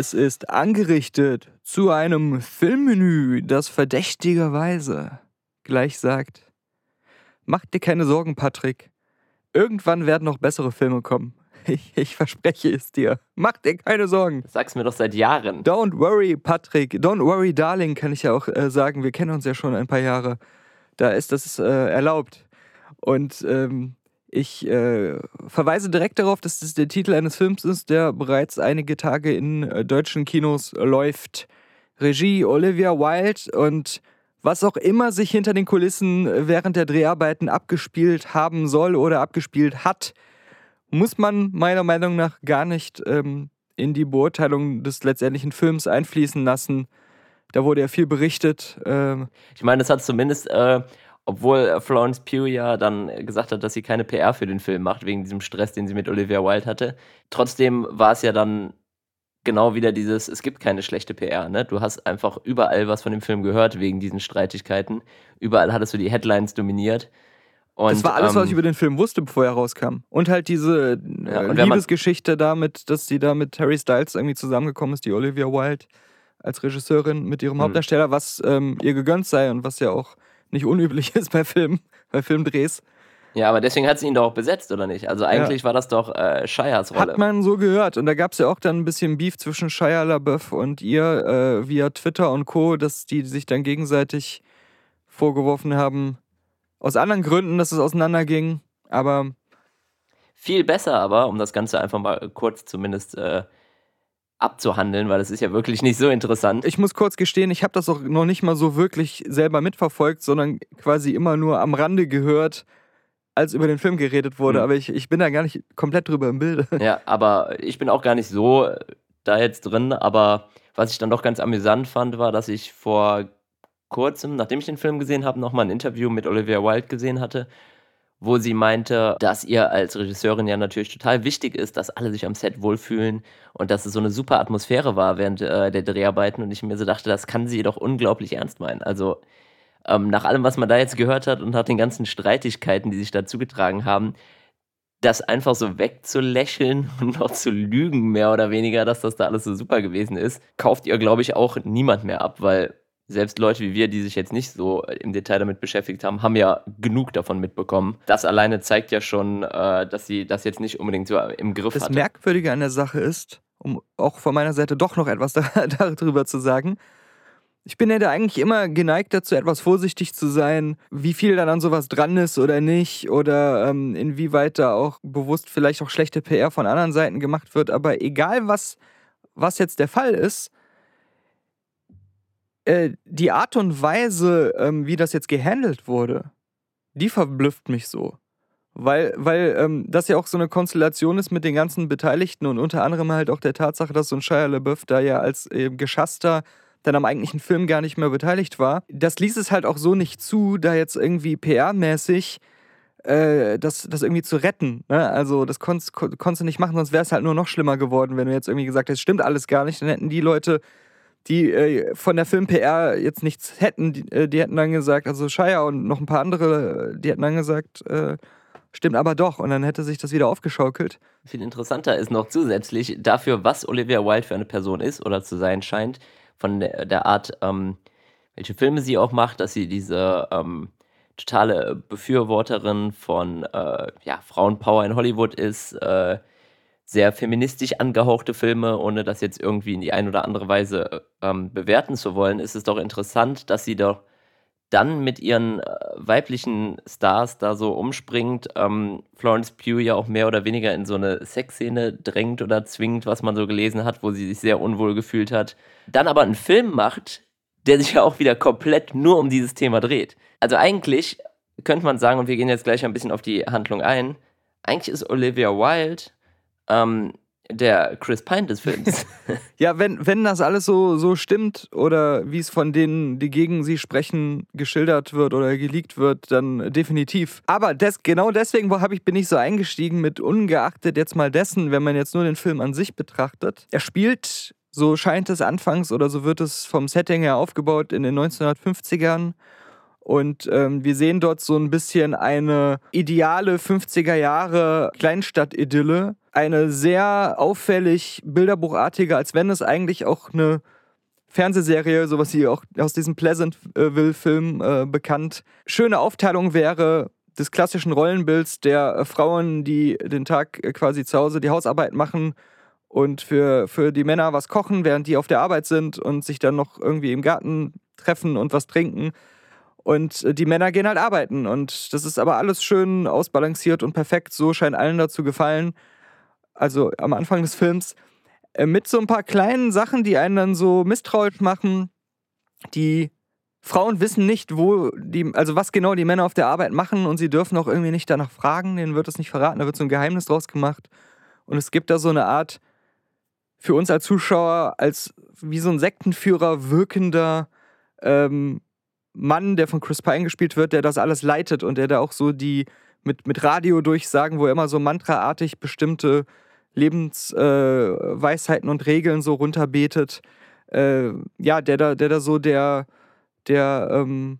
Es ist angerichtet zu einem Filmmenü, das verdächtigerweise gleich sagt: Mach dir keine Sorgen, Patrick. Irgendwann werden noch bessere Filme kommen. Ich, ich, verspreche es dir. Mach dir keine Sorgen. sag's mir doch seit Jahren. Don't worry, Patrick. Don't worry, Darling, kann ich ja auch äh, sagen. Wir kennen uns ja schon ein paar Jahre. Da ist das äh, erlaubt. Und ähm, ich äh, verweise direkt darauf, dass das der Titel eines Films ist, der bereits einige Tage in äh, deutschen Kinos läuft. Regie Olivia Wilde und was auch immer sich hinter den Kulissen während der Dreharbeiten abgespielt haben soll oder abgespielt hat, muss man meiner Meinung nach gar nicht ähm, in die Beurteilung des letztendlichen Films einfließen lassen. Da wurde ja viel berichtet. Ähm ich meine, das hat zumindest äh, obwohl Florence Pugh ja dann gesagt hat, dass sie keine PR für den Film macht, wegen diesem Stress, den sie mit Olivia Wilde hatte. Trotzdem war es ja dann genau wieder dieses, es gibt keine schlechte PR. Ne? Du hast einfach überall was von dem Film gehört wegen diesen Streitigkeiten. Überall hattest du die Headlines dominiert. Und, das war alles, ähm, was ich über den Film wusste, bevor er rauskam. Und halt diese ja, äh, Liebesgeschichte damit, dass sie da mit Harry Styles irgendwie zusammengekommen ist, die Olivia Wilde als Regisseurin mit ihrem hm. Hauptdarsteller, was ähm, ihr gegönnt sei und was ja auch nicht unüblich ist bei Filmen, bei Filmdrehs. Ja, aber deswegen hat sie ihn doch auch besetzt, oder nicht? Also eigentlich ja. war das doch äh, Shires Rolle. Hat man so gehört. Und da gab es ja auch dann ein bisschen Beef zwischen Shia LaBeouf und ihr äh, via Twitter und Co., dass die sich dann gegenseitig vorgeworfen haben, aus anderen Gründen, dass es auseinanderging. Aber. Viel besser aber, um das Ganze einfach mal kurz zumindest äh, abzuhandeln, weil es ist ja wirklich nicht so interessant. Ich muss kurz gestehen, ich habe das auch noch nicht mal so wirklich selber mitverfolgt, sondern quasi immer nur am Rande gehört, als über den Film geredet wurde. Mhm. Aber ich, ich bin da gar nicht komplett drüber im Bilde. Ja, aber ich bin auch gar nicht so da jetzt drin. Aber was ich dann doch ganz amüsant fand, war, dass ich vor kurzem, nachdem ich den Film gesehen habe, nochmal ein Interview mit Olivia Wilde gesehen hatte wo sie meinte, dass ihr als Regisseurin ja natürlich total wichtig ist, dass alle sich am Set wohlfühlen und dass es so eine super Atmosphäre war während äh, der Dreharbeiten und ich mir so dachte, das kann sie doch unglaublich ernst meinen. Also ähm, nach allem, was man da jetzt gehört hat und nach den ganzen Streitigkeiten, die sich dazu getragen haben, das einfach so wegzulächeln und noch zu lügen, mehr oder weniger, dass das da alles so super gewesen ist, kauft ihr, glaube ich, auch niemand mehr ab, weil selbst Leute wie wir, die sich jetzt nicht so im Detail damit beschäftigt haben, haben ja genug davon mitbekommen. Das alleine zeigt ja schon, äh, dass sie das jetzt nicht unbedingt so im Griff hat. Das Merkwürdige an der Sache ist, um auch von meiner Seite doch noch etwas darüber zu sagen, ich bin ja da eigentlich immer geneigt dazu, etwas vorsichtig zu sein, wie viel dann an sowas dran ist oder nicht, oder ähm, inwieweit da auch bewusst vielleicht auch schlechte PR von anderen Seiten gemacht wird. Aber egal, was, was jetzt der Fall ist, äh, die Art und Weise, ähm, wie das jetzt gehandelt wurde, die verblüfft mich so. Weil, weil ähm, das ja auch so eine Konstellation ist mit den ganzen Beteiligten und unter anderem halt auch der Tatsache, dass so ein Shia LaBeouf da ja als äh, Geschasster dann am eigentlichen Film gar nicht mehr beteiligt war. Das ließ es halt auch so nicht zu, da jetzt irgendwie PR-mäßig äh, das, das irgendwie zu retten. Ne? Also das konntest, konntest du nicht machen, sonst wäre es halt nur noch schlimmer geworden, wenn du jetzt irgendwie gesagt hättest, stimmt alles gar nicht, dann hätten die Leute die äh, von der Film-PR jetzt nichts hätten, die, äh, die, hätten dann gesagt, also Shire und noch ein paar andere, die hätten dann gesagt, äh, stimmt aber doch. Und dann hätte sich das wieder aufgeschaukelt. Viel interessanter ist noch zusätzlich dafür, was Olivia Wilde für eine Person ist oder zu sein scheint, von der, der Art, ähm, welche Filme sie auch macht, dass sie diese ähm, totale Befürworterin von äh, ja, Frauenpower in Hollywood ist, äh, sehr feministisch angehauchte Filme, ohne das jetzt irgendwie in die eine oder andere Weise ähm, bewerten zu wollen, ist es doch interessant, dass sie doch dann mit ihren äh, weiblichen Stars da so umspringt, ähm, Florence Pugh ja auch mehr oder weniger in so eine Sexszene drängt oder zwingt, was man so gelesen hat, wo sie sich sehr unwohl gefühlt hat. Dann aber einen Film macht, der sich ja auch wieder komplett nur um dieses Thema dreht. Also eigentlich könnte man sagen, und wir gehen jetzt gleich ein bisschen auf die Handlung ein, eigentlich ist Olivia Wilde ähm, der Chris Pine des Films. ja, wenn, wenn das alles so, so stimmt oder wie es von denen, die gegen sie sprechen, geschildert wird oder geleakt wird, dann definitiv. Aber des, genau deswegen wo ich, bin ich so eingestiegen mit ungeachtet jetzt mal dessen, wenn man jetzt nur den Film an sich betrachtet. Er spielt, so scheint es anfangs oder so wird es vom Setting her aufgebaut, in den 1950ern. Und ähm, wir sehen dort so ein bisschen eine ideale 50er Jahre Kleinstadt-Idylle. Eine sehr auffällig bilderbuchartige, als wenn es eigentlich auch eine Fernsehserie, sowas wie auch aus diesem Pleasantville-Film äh, bekannt, schöne Aufteilung wäre des klassischen Rollenbilds der äh, Frauen, die den Tag äh, quasi zu Hause die Hausarbeit machen und für, für die Männer was kochen, während die auf der Arbeit sind und sich dann noch irgendwie im Garten treffen und was trinken. Und äh, die Männer gehen halt arbeiten. Und das ist aber alles schön ausbalanciert und perfekt. So scheint allen dazu gefallen. Also am Anfang des Films. Mit so ein paar kleinen Sachen, die einen dann so misstrauisch machen. Die Frauen wissen nicht, wo die, also was genau die Männer auf der Arbeit machen und sie dürfen auch irgendwie nicht danach fragen. Denen wird es nicht verraten. Da wird so ein Geheimnis draus gemacht. Und es gibt da so eine Art für uns als Zuschauer als wie so ein Sektenführer wirkender ähm, Mann, der von Chris Pine gespielt wird, der das alles leitet und der da auch so die mit, mit durchsagen, wo er immer so mantraartig bestimmte Lebensweisheiten äh, und Regeln so runterbetet. Äh, ja, der da, der da so der, der ähm,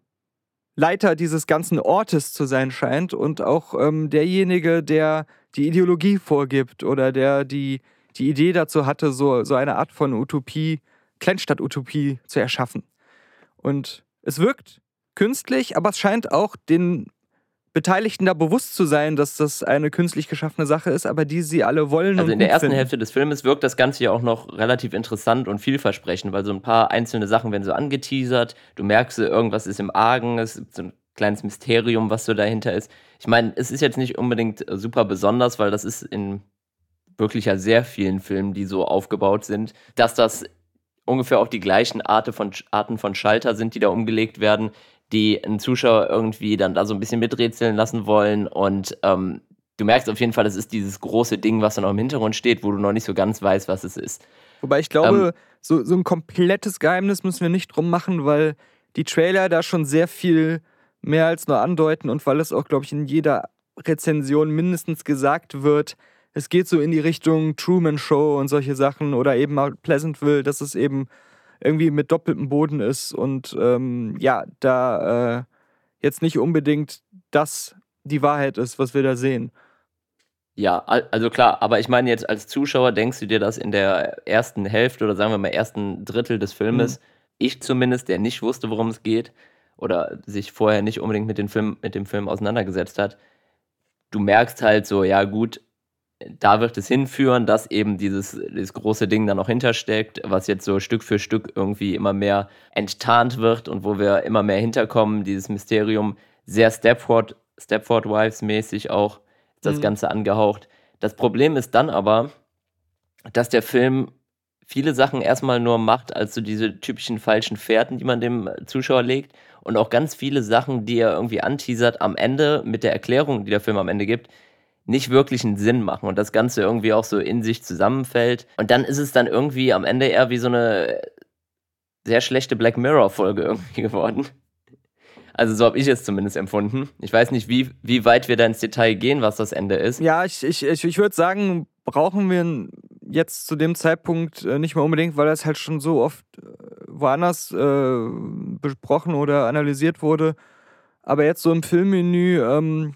Leiter dieses ganzen Ortes zu sein scheint und auch ähm, derjenige, der die Ideologie vorgibt oder der die, die Idee dazu hatte, so, so eine Art von Utopie, Kleinstadt-Utopie zu erschaffen. Und es wirkt künstlich, aber es scheint auch den Beteiligten da bewusst zu sein, dass das eine künstlich geschaffene Sache ist, aber die sie alle wollen. Also in der ersten finden. Hälfte des Filmes wirkt das Ganze ja auch noch relativ interessant und vielversprechend, weil so ein paar einzelne Sachen werden so angeteasert. Du merkst, irgendwas ist im Argen, es gibt so ein kleines Mysterium, was so dahinter ist. Ich meine, es ist jetzt nicht unbedingt super besonders, weil das ist in wirklich ja sehr vielen Filmen, die so aufgebaut sind, dass das ungefähr auch die gleichen Arten von, Arten von Schalter sind, die da umgelegt werden, die einen Zuschauer irgendwie dann da so ein bisschen miträtseln lassen wollen. Und ähm, du merkst auf jeden Fall, das ist dieses große Ding, was dann auch im Hintergrund steht, wo du noch nicht so ganz weißt, was es ist. Wobei ich glaube, ähm, so, so ein komplettes Geheimnis müssen wir nicht drum machen, weil die Trailer da schon sehr viel mehr als nur andeuten und weil es auch, glaube ich, in jeder Rezension mindestens gesagt wird, es geht so in die Richtung Truman Show und solche Sachen oder eben mal Pleasantville, dass es eben irgendwie mit doppeltem Boden ist und ähm, ja, da äh, jetzt nicht unbedingt das die Wahrheit ist, was wir da sehen. Ja, also klar, aber ich meine jetzt als Zuschauer denkst du dir das in der ersten Hälfte oder sagen wir mal ersten Drittel des Filmes, mhm. ich zumindest, der nicht wusste, worum es geht oder sich vorher nicht unbedingt mit, den Film, mit dem Film auseinandergesetzt hat, du merkst halt so, ja gut, da wird es hinführen, dass eben dieses, dieses große Ding da noch hintersteckt, was jetzt so Stück für Stück irgendwie immer mehr enttarnt wird und wo wir immer mehr hinterkommen, dieses Mysterium, sehr Stepford, Stepford Wives mäßig auch das mhm. Ganze angehaucht. Das Problem ist dann aber, dass der Film viele Sachen erstmal nur macht als so diese typischen falschen Fährten, die man dem Zuschauer legt und auch ganz viele Sachen, die er irgendwie anteasert am Ende mit der Erklärung, die der Film am Ende gibt, nicht wirklich einen Sinn machen und das Ganze irgendwie auch so in sich zusammenfällt. Und dann ist es dann irgendwie am Ende eher wie so eine sehr schlechte Black Mirror-Folge irgendwie geworden. Also so habe ich es zumindest empfunden. Ich weiß nicht, wie, wie weit wir da ins Detail gehen, was das Ende ist. Ja, ich, ich, ich, würde sagen, brauchen wir jetzt zu dem Zeitpunkt äh, nicht mehr unbedingt, weil das halt schon so oft äh, woanders äh, besprochen oder analysiert wurde. Aber jetzt so im Filmmenü ähm,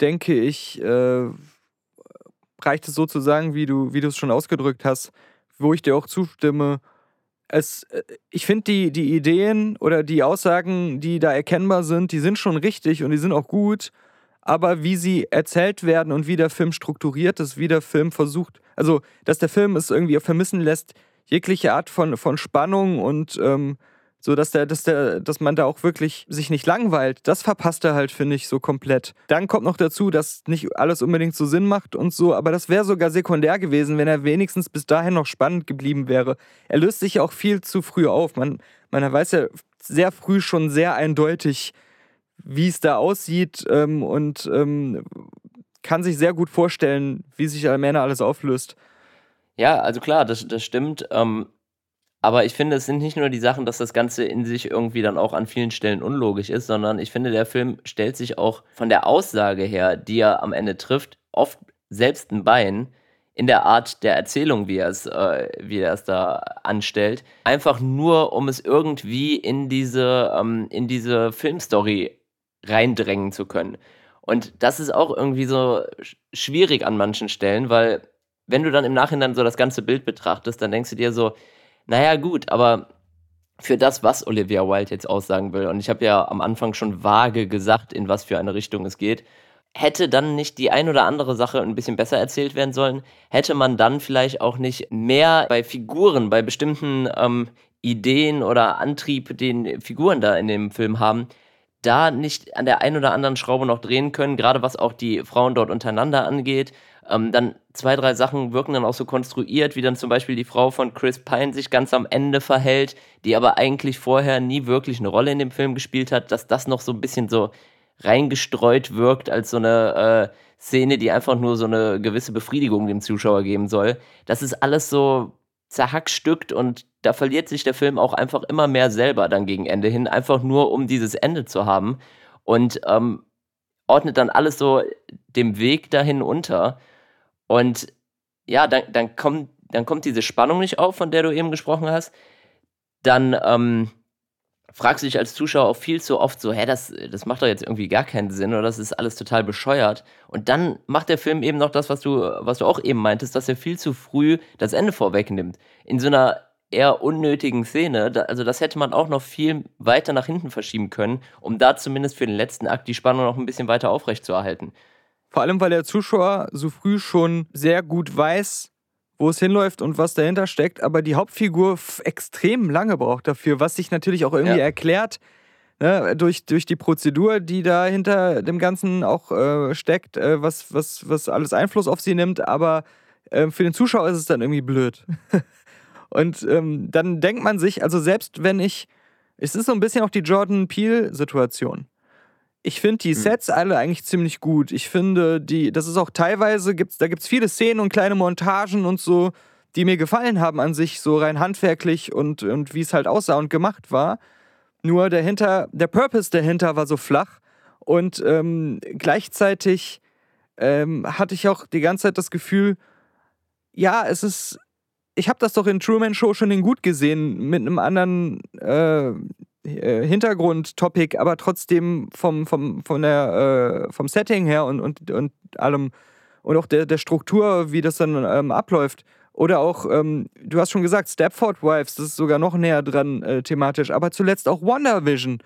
denke ich, äh, reicht es sozusagen, wie du, wie du es schon ausgedrückt hast, wo ich dir auch zustimme. Es, äh, ich finde die, die Ideen oder die Aussagen, die da erkennbar sind, die sind schon richtig und die sind auch gut. Aber wie sie erzählt werden und wie der Film strukturiert ist, wie der Film versucht, also dass der Film es irgendwie vermissen lässt, jegliche Art von, von Spannung und ähm, so dass der, dass der, dass man da auch wirklich sich nicht langweilt. Das verpasst er halt, finde ich, so komplett. Dann kommt noch dazu, dass nicht alles unbedingt so Sinn macht und so, aber das wäre sogar sekundär gewesen, wenn er wenigstens bis dahin noch spannend geblieben wäre. Er löst sich ja auch viel zu früh auf. Man, man weiß ja sehr früh schon sehr eindeutig, wie es da aussieht ähm, und ähm, kann sich sehr gut vorstellen, wie sich Almena alles auflöst. Ja, also klar, das, das stimmt. Ähm, aber ich finde, es sind nicht nur die Sachen, dass das Ganze in sich irgendwie dann auch an vielen Stellen unlogisch ist, sondern ich finde, der Film stellt sich auch von der Aussage her, die er am Ende trifft, oft selbst ein Bein, in der Art der Erzählung, wie er es, äh, wie er es da anstellt. Einfach nur, um es irgendwie in diese, ähm, in diese Filmstory reindrängen zu können. Und das ist auch irgendwie so schwierig an manchen Stellen, weil wenn du dann im Nachhinein so das ganze Bild betrachtest, dann denkst du dir so, naja gut, aber für das, was Olivia Wilde jetzt aussagen will, und ich habe ja am Anfang schon vage gesagt, in was für eine Richtung es geht, hätte dann nicht die ein oder andere Sache ein bisschen besser erzählt werden sollen? Hätte man dann vielleicht auch nicht mehr bei Figuren, bei bestimmten ähm, Ideen oder Antrieb, den Figuren da in dem Film haben, da nicht an der einen oder anderen Schraube noch drehen können, gerade was auch die Frauen dort untereinander angeht. Ähm, dann zwei, drei Sachen wirken dann auch so konstruiert, wie dann zum Beispiel die Frau von Chris Pine sich ganz am Ende verhält, die aber eigentlich vorher nie wirklich eine Rolle in dem Film gespielt hat, dass das noch so ein bisschen so reingestreut wirkt als so eine äh, Szene, die einfach nur so eine gewisse Befriedigung dem Zuschauer geben soll. Das ist alles so zerhackstückt und da verliert sich der Film auch einfach immer mehr selber dann gegen Ende hin, einfach nur um dieses Ende zu haben und ähm, ordnet dann alles so dem Weg dahin unter. Und ja, dann, dann, kommt, dann kommt diese Spannung nicht auf, von der du eben gesprochen hast. Dann ähm, fragst du dich als Zuschauer auch viel zu oft so, hä, das, das macht doch jetzt irgendwie gar keinen Sinn oder das ist alles total bescheuert. Und dann macht der Film eben noch das, was du, was du auch eben meintest, dass er viel zu früh das Ende vorwegnimmt. In so einer eher unnötigen Szene, also das hätte man auch noch viel weiter nach hinten verschieben können, um da zumindest für den letzten Akt die Spannung noch ein bisschen weiter aufrechtzuerhalten. Vor allem, weil der Zuschauer so früh schon sehr gut weiß, wo es hinläuft und was dahinter steckt, aber die Hauptfigur extrem lange braucht dafür, was sich natürlich auch irgendwie ja. erklärt ne, durch, durch die Prozedur, die da hinter dem Ganzen auch äh, steckt, äh, was, was, was alles Einfluss auf sie nimmt, aber äh, für den Zuschauer ist es dann irgendwie blöd. und ähm, dann denkt man sich, also selbst wenn ich, es ist so ein bisschen auch die Jordan Peele-Situation ich finde die hm. Sets alle eigentlich ziemlich gut. Ich finde, die, das ist auch teilweise, gibt's, da gibt es viele Szenen und kleine Montagen und so, die mir gefallen haben an sich, so rein handwerklich und, und wie es halt aussah und gemacht war. Nur dahinter, der Purpose dahinter war so flach und ähm, gleichzeitig ähm, hatte ich auch die ganze Zeit das Gefühl, ja, es ist, ich habe das doch in Truman Show schon in gut gesehen, mit einem anderen äh, äh, Hintergrundtopic, aber trotzdem vom, vom, von der, äh, vom Setting her und, und, und allem und auch der, der Struktur, wie das dann ähm, abläuft. Oder auch, ähm, du hast schon gesagt, Stepford Wives, das ist sogar noch näher dran äh, thematisch, aber zuletzt auch WandaVision.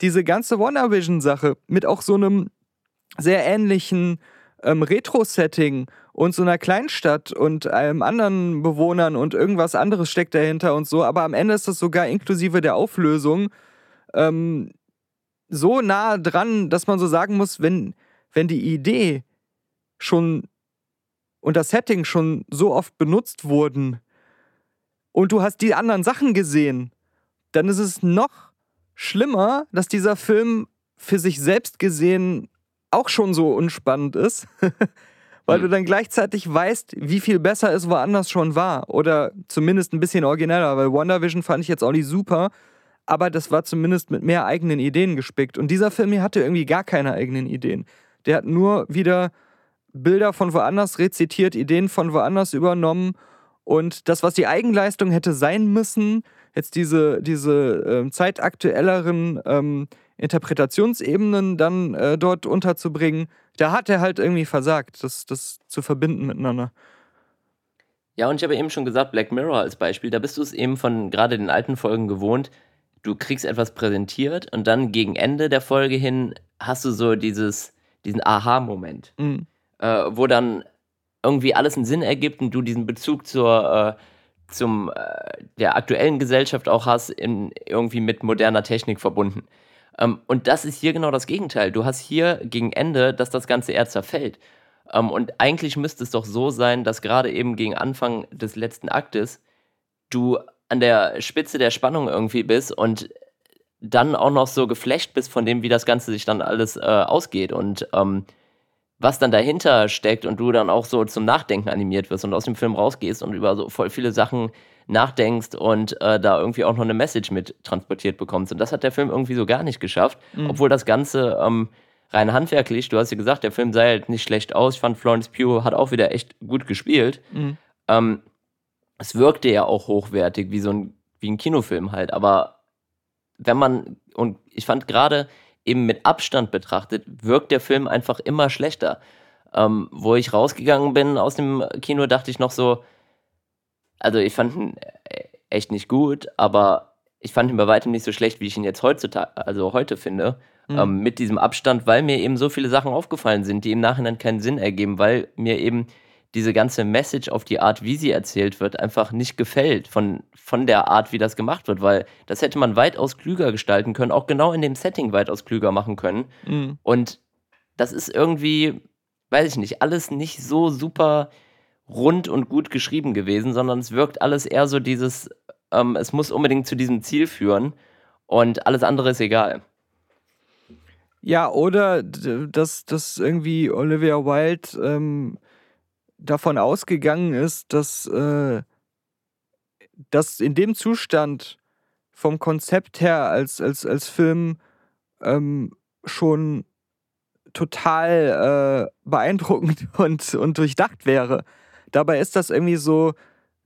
Diese ganze WandaVision-Sache mit auch so einem sehr ähnlichen ähm, Retro-Setting und so einer Kleinstadt und einem anderen Bewohnern und irgendwas anderes steckt dahinter und so. Aber am Ende ist das sogar inklusive der Auflösung ähm, so nah dran, dass man so sagen muss, wenn, wenn die Idee schon und das Setting schon so oft benutzt wurden und du hast die anderen Sachen gesehen, dann ist es noch schlimmer, dass dieser Film für sich selbst gesehen auch schon so unspannend ist. weil mhm. du dann gleichzeitig weißt, wie viel besser es woanders schon war. Oder zumindest ein bisschen origineller, weil WandaVision fand ich jetzt auch nicht super, aber das war zumindest mit mehr eigenen Ideen gespickt. Und dieser Film hier hatte irgendwie gar keine eigenen Ideen. Der hat nur wieder Bilder von woanders rezitiert, Ideen von woanders übernommen. Und das, was die Eigenleistung hätte sein müssen, jetzt diese, diese äh, zeitaktuelleren ähm, Interpretationsebenen dann äh, dort unterzubringen, da hat er halt irgendwie versagt, das, das zu verbinden miteinander. Ja, und ich habe eben schon gesagt, Black Mirror als Beispiel, da bist du es eben von gerade den alten Folgen gewohnt. Du kriegst etwas präsentiert und dann gegen Ende der Folge hin hast du so dieses, diesen Aha-Moment, mhm. äh, wo dann irgendwie alles einen Sinn ergibt und du diesen Bezug zur, äh, zum, äh, der aktuellen Gesellschaft auch hast, in, irgendwie mit moderner Technik verbunden. Ähm, und das ist hier genau das Gegenteil. Du hast hier gegen Ende, dass das Ganze eher zerfällt. Ähm, und eigentlich müsste es doch so sein, dass gerade eben gegen Anfang des letzten Aktes du an der Spitze der Spannung irgendwie bist und dann auch noch so geflecht bist von dem, wie das Ganze sich dann alles äh, ausgeht und ähm, was dann dahinter steckt und du dann auch so zum Nachdenken animiert wirst und aus dem Film rausgehst und über so voll viele Sachen nachdenkst und äh, da irgendwie auch noch eine Message mit transportiert bekommst. Und das hat der Film irgendwie so gar nicht geschafft, mhm. obwohl das Ganze ähm, rein handwerklich, du hast ja gesagt, der Film sah halt nicht schlecht aus. Ich fand, Florence Pugh hat auch wieder echt gut gespielt. Mhm. Ähm, es wirkte ja auch hochwertig, wie so ein, wie ein Kinofilm halt. Aber wenn man, und ich fand gerade eben mit Abstand betrachtet, wirkt der Film einfach immer schlechter. Ähm, wo ich rausgegangen bin aus dem Kino, dachte ich noch so, also ich fand ihn äh, echt nicht gut, aber ich fand ihn bei weitem nicht so schlecht, wie ich ihn jetzt heutzutage, also heute finde. Mhm. Ähm, mit diesem Abstand, weil mir eben so viele Sachen aufgefallen sind, die im Nachhinein keinen Sinn ergeben, weil mir eben diese ganze Message auf die Art, wie sie erzählt wird, einfach nicht gefällt von, von der Art, wie das gemacht wird, weil das hätte man weitaus klüger gestalten können, auch genau in dem Setting weitaus klüger machen können. Mhm. Und das ist irgendwie, weiß ich nicht, alles nicht so super rund und gut geschrieben gewesen, sondern es wirkt alles eher so dieses, ähm, es muss unbedingt zu diesem Ziel führen und alles andere ist egal. Ja, oder dass, dass irgendwie Olivia Wilde ähm, davon ausgegangen ist, dass, äh, dass in dem Zustand vom Konzept her als, als, als Film ähm, schon total äh, beeindruckend und, und durchdacht wäre. Dabei ist das irgendwie so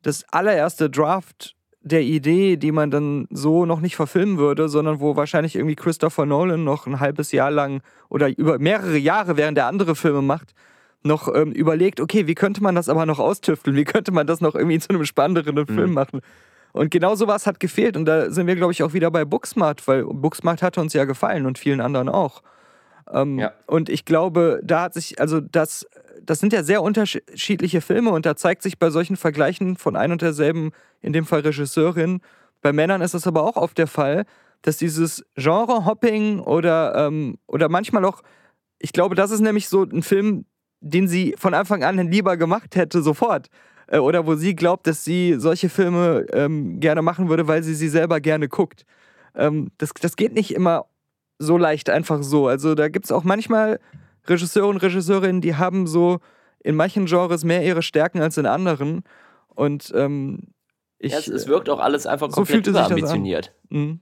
das allererste Draft der Idee, die man dann so noch nicht verfilmen würde, sondern wo wahrscheinlich irgendwie Christopher Nolan noch ein halbes Jahr lang oder über mehrere Jahre, während er andere Filme macht, noch ähm, überlegt, okay, wie könnte man das aber noch austüfteln? Wie könnte man das noch irgendwie zu einem spannenderen mhm. Film machen? Und genau sowas hat gefehlt. Und da sind wir, glaube ich, auch wieder bei Booksmart, weil Booksmart hat uns ja gefallen und vielen anderen auch. Ähm, ja. Und ich glaube, da hat sich, also das, das sind ja sehr unterschiedliche Filme und da zeigt sich bei solchen Vergleichen von ein und derselben, in dem Fall Regisseurin, bei Männern ist das aber auch oft der Fall, dass dieses Genre-Hopping oder, ähm, oder manchmal auch, ich glaube, das ist nämlich so ein Film, den sie von Anfang an lieber gemacht hätte, sofort. Äh, oder wo sie glaubt, dass sie solche Filme ähm, gerne machen würde, weil sie sie selber gerne guckt. Ähm, das, das geht nicht immer so leicht einfach so. Also da gibt es auch manchmal Regisseure und Regisseurinnen, die haben so in manchen Genres mehr ihre Stärken als in anderen. Und ähm, ich, ja, es, es, wirkt auch alles einfach komplett so überambitioniert. Mhm.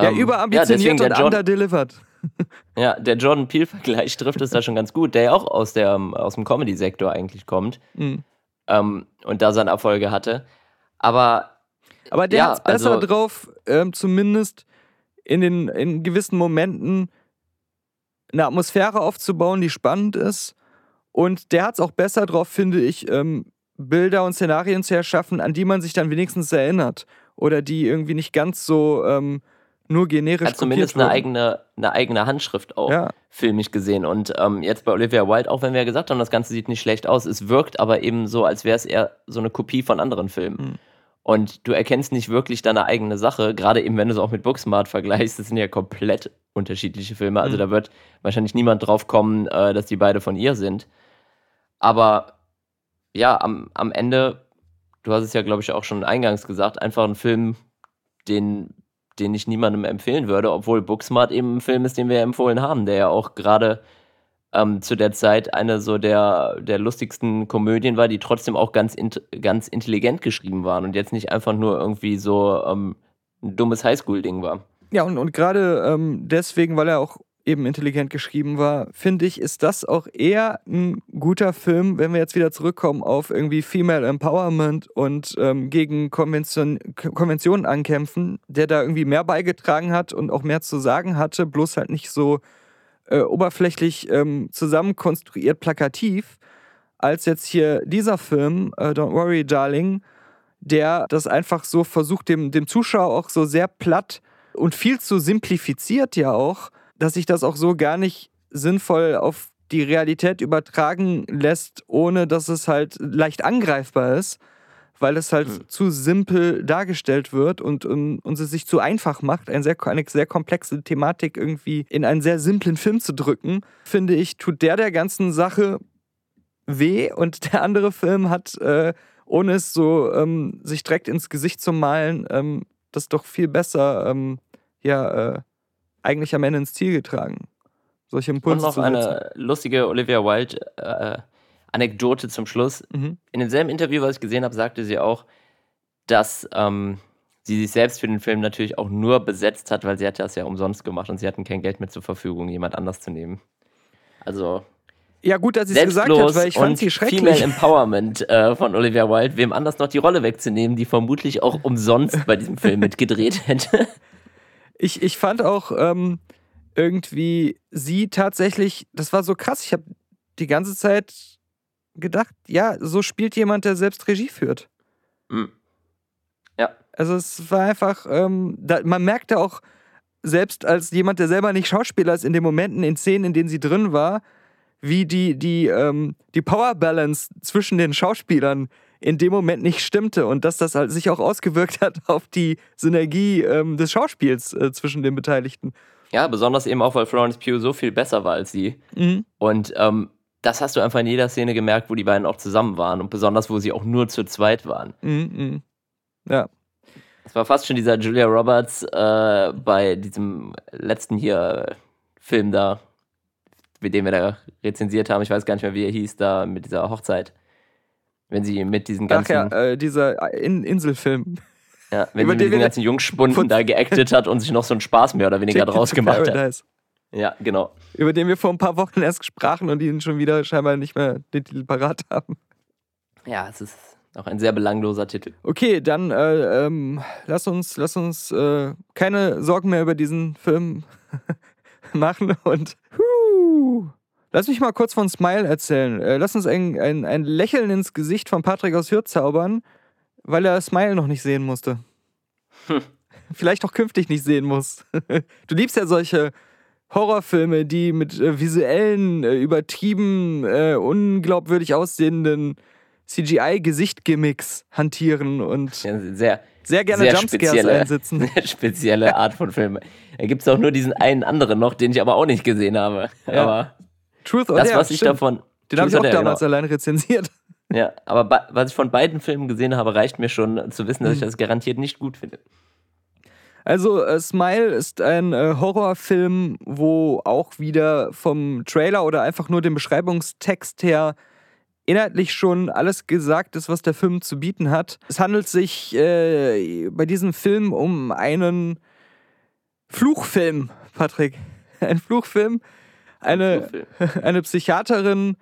Ja, ähm, überambitioniert ja, und underdelivered. Ja, der Jordan Peele-Vergleich trifft es da schon ganz gut, der ja auch aus, der, aus dem Comedy-Sektor eigentlich kommt mhm. ähm, und da seine Erfolge hatte. Aber. Aber der ja, hat besser also, drauf, ähm, zumindest in, den, in gewissen Momenten eine Atmosphäre aufzubauen, die spannend ist. Und der hat es auch besser drauf, finde ich, ähm, Bilder und Szenarien zu erschaffen, an die man sich dann wenigstens erinnert. Oder die irgendwie nicht ganz so ähm, nur generisch Hat zumindest eine eigene, eine eigene Handschrift auch ja. filmisch gesehen. Und ähm, jetzt bei Olivia Wilde, auch wenn wir ja gesagt haben, das Ganze sieht nicht schlecht aus, es wirkt aber eben so, als wäre es eher so eine Kopie von anderen Filmen. Mhm. Und du erkennst nicht wirklich deine eigene Sache, gerade eben, wenn du es auch mit Booksmart vergleichst, das sind ja komplett unterschiedliche Filme. Also mhm. da wird wahrscheinlich niemand drauf kommen, äh, dass die beide von ihr sind. Aber ja, am, am Ende, du hast es ja, glaube ich, auch schon eingangs gesagt, einfach ein Film, den den ich niemandem empfehlen würde, obwohl Booksmart eben ein Film ist, den wir empfohlen haben, der ja auch gerade ähm, zu der Zeit eine so der, der lustigsten Komödien war, die trotzdem auch ganz, int ganz intelligent geschrieben waren und jetzt nicht einfach nur irgendwie so ähm, ein dummes Highschool-Ding war. Ja, und, und gerade ähm, deswegen, weil er auch eben intelligent geschrieben war, finde ich, ist das auch eher ein guter Film, wenn wir jetzt wieder zurückkommen auf irgendwie Female Empowerment und ähm, gegen Konvention, Konventionen ankämpfen, der da irgendwie mehr beigetragen hat und auch mehr zu sagen hatte, bloß halt nicht so äh, oberflächlich ähm, zusammenkonstruiert plakativ, als jetzt hier dieser Film, äh, Don't Worry Darling, der das einfach so versucht, dem, dem Zuschauer auch so sehr platt und viel zu simplifiziert ja auch dass sich das auch so gar nicht sinnvoll auf die Realität übertragen lässt, ohne dass es halt leicht angreifbar ist, weil es halt mhm. zu simpel dargestellt wird und, und, und es sich zu einfach macht, eine sehr, eine sehr komplexe Thematik irgendwie in einen sehr simplen Film zu drücken, finde ich, tut der der ganzen Sache weh und der andere Film hat, äh, ohne es so ähm, sich direkt ins Gesicht zu malen, ähm, das doch viel besser ähm, ja, äh, eigentlich am Ende ins Ziel getragen. Solche Impulse Und noch eine lustige Olivia Wilde äh, Anekdote zum Schluss. Mhm. In demselben Interview, was ich gesehen habe, sagte sie auch, dass ähm, sie sich selbst für den Film natürlich auch nur besetzt hat, weil sie hat das ja umsonst gemacht und sie hatten kein Geld mehr zur Verfügung, jemand anders zu nehmen. Also ja, gut, dass sie es gesagt hat, weil ich fand sie schrecklich. Female Empowerment äh, von Olivia Wilde, wem anders noch die Rolle wegzunehmen, die vermutlich auch umsonst bei diesem Film mitgedreht hätte. Ich, ich fand auch ähm, irgendwie sie tatsächlich, das war so krass. Ich habe die ganze Zeit gedacht, ja, so spielt jemand, der selbst Regie führt. Mhm. Ja. Also es war einfach, ähm, da, man merkte auch, selbst als jemand, der selber nicht Schauspieler ist, in den Momenten, in Szenen, in denen sie drin war, wie die, die, ähm, die Power Balance zwischen den Schauspielern in dem Moment nicht stimmte und dass das halt sich auch ausgewirkt hat auf die Synergie ähm, des Schauspiels äh, zwischen den Beteiligten. Ja, besonders eben auch, weil Florence Pugh so viel besser war als sie. Mhm. Und ähm, das hast du einfach in jeder Szene gemerkt, wo die beiden auch zusammen waren und besonders, wo sie auch nur zu zweit waren. Mhm. mhm. Ja. Es war fast schon dieser Julia Roberts äh, bei diesem letzten hier Film da, mit dem wir da rezensiert haben. Ich weiß gar nicht mehr, wie er hieß, da mit dieser Hochzeit. Wenn sie mit diesen ganzen. Ach ja, äh, dieser In Inselfilm. Ja, wenn sie mit diesen ganzen Jungspunden da geactet hat und sich noch so einen Spaß mehr oder weniger draus gemacht hat. Ja, genau. Über den wir vor ein paar Wochen erst sprachen und ihn schon wieder scheinbar nicht mehr den Titel parat haben. Ja, es ist auch ein sehr belangloser Titel. Okay, dann äh, ähm, lass uns, lass uns äh, keine Sorgen mehr über diesen Film machen und lass mich mal kurz von Smile erzählen. Äh, lass uns ein, ein, ein Lächeln ins Gesicht von Patrick aus Hürth zaubern, weil er Smile noch nicht sehen musste. Hm. Vielleicht auch künftig nicht sehen muss. du liebst ja solche Horrorfilme, die mit äh, visuellen, äh, übertrieben, äh, unglaubwürdig aussehenden CGI-Gesicht-Gimmicks hantieren und ja, sehr, sehr gerne sehr Jumpscares einsetzen. Sehr spezielle Art von Filmen. Da gibt es auch nur diesen einen anderen noch, den ich aber auch nicht gesehen habe. Ja. Aber Truth or das, was ich stimmt. davon. Den habe ich auch damals genau. allein rezensiert. Ja, aber was ich von beiden Filmen gesehen habe, reicht mir schon zu wissen, dass ich hm. das garantiert nicht gut finde. Also, äh, Smile ist ein äh, Horrorfilm, wo auch wieder vom Trailer oder einfach nur dem Beschreibungstext her inhaltlich schon alles gesagt ist, was der Film zu bieten hat. Es handelt sich äh, bei diesem Film um einen Fluchfilm, Patrick. Ein Fluchfilm. Eine, Fluchfilm. eine Psychiaterin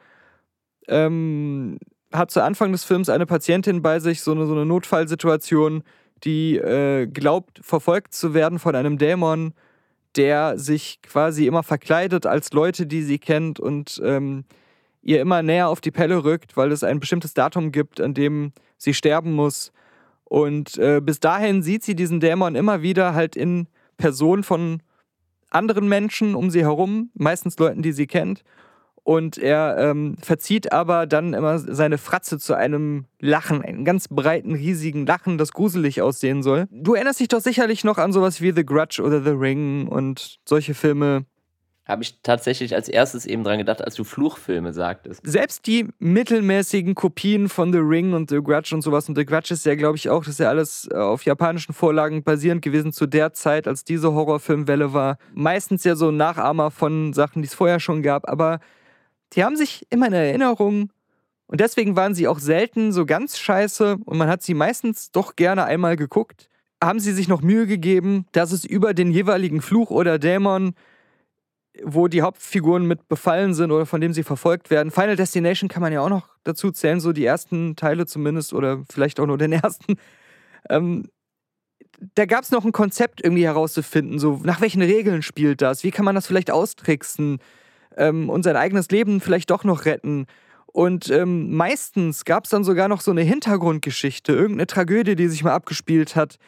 ähm, hat zu Anfang des Films eine Patientin bei sich, so eine, so eine Notfallsituation, die äh, glaubt, verfolgt zu werden von einem Dämon, der sich quasi immer verkleidet als Leute, die sie kennt und ähm, ihr immer näher auf die Pelle rückt, weil es ein bestimmtes Datum gibt, an dem sie sterben muss. Und äh, bis dahin sieht sie diesen Dämon immer wieder halt in Person von anderen Menschen um sie herum, meistens Leuten, die sie kennt. Und er ähm, verzieht aber dann immer seine Fratze zu einem Lachen, einen ganz breiten, riesigen Lachen, das gruselig aussehen soll. Du erinnerst dich doch sicherlich noch an sowas wie The Grudge oder The Ring und solche Filme, habe ich tatsächlich als erstes eben dran gedacht, als du Fluchfilme sagtest. Selbst die mittelmäßigen Kopien von The Ring und The Grudge und sowas, und The Grudge ist ja, glaube ich, auch, das ist ja alles äh, auf japanischen Vorlagen basierend gewesen zu der Zeit, als diese Horrorfilmwelle war. Meistens ja so Nachahmer von Sachen, die es vorher schon gab, aber die haben sich immer in Erinnerung und deswegen waren sie auch selten so ganz scheiße und man hat sie meistens doch gerne einmal geguckt. Haben sie sich noch Mühe gegeben, dass es über den jeweiligen Fluch oder Dämon wo die Hauptfiguren mit befallen sind oder von dem sie verfolgt werden. Final Destination kann man ja auch noch dazu zählen, so die ersten Teile zumindest oder vielleicht auch nur den ersten. Ähm, da gab es noch ein Konzept irgendwie herauszufinden, so nach welchen Regeln spielt das, wie kann man das vielleicht austricksen ähm, und sein eigenes Leben vielleicht doch noch retten. Und ähm, meistens gab es dann sogar noch so eine Hintergrundgeschichte, irgendeine Tragödie, die sich mal abgespielt hat,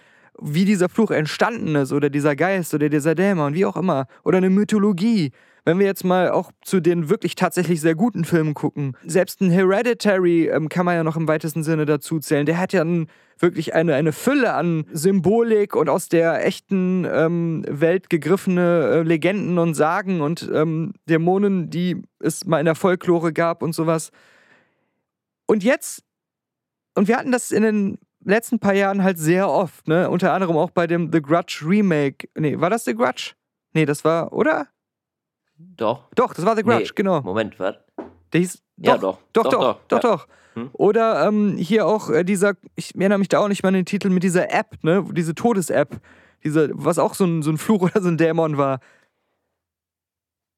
wie dieser Fluch entstanden ist oder dieser Geist oder dieser Dämon, wie auch immer. Oder eine Mythologie. Wenn wir jetzt mal auch zu den wirklich tatsächlich sehr guten Filmen gucken, selbst ein Hereditary ähm, kann man ja noch im weitesten Sinne dazu zählen. Der hat ja ein, wirklich eine, eine Fülle an Symbolik und aus der echten ähm, Welt gegriffene äh, Legenden und Sagen und ähm, Dämonen, die es mal in der Folklore gab und sowas. Und jetzt, und wir hatten das in den letzten paar Jahren halt sehr oft, ne? Unter anderem auch bei dem The Grudge Remake. Nee, war das The Grudge? Nee, das war, oder? Doch. Doch, das war The Grudge, nee, genau. Moment, was? Der hieß. Ja, Doch, doch. doch, doch, doch, ja. doch. Hm. Oder ähm, hier auch äh, dieser, ich erinnere mich da auch nicht mal an den Titel mit dieser App, ne? Diese Todes-App. Diese, was auch so ein, so ein Fluch oder so ein Dämon war.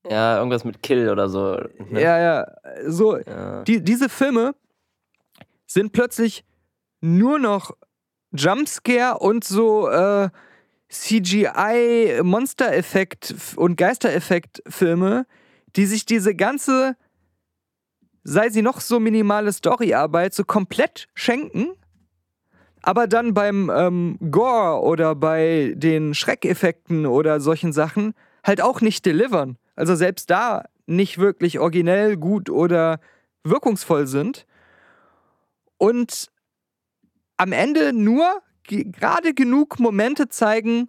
Ja, irgendwas mit Kill oder so. Ne? Ja, ja. So, Ja. die, diese Filme sind plötzlich nur noch Jumpscare und so äh, CGI Monster-Effekt und Geistereffekt-Filme, die sich diese ganze, sei sie noch so minimale Storyarbeit, so komplett schenken, aber dann beim ähm, Gore oder bei den Schreckeffekten oder solchen Sachen halt auch nicht delivern. Also selbst da nicht wirklich originell, gut oder wirkungsvoll sind. Und am Ende nur gerade genug Momente zeigen,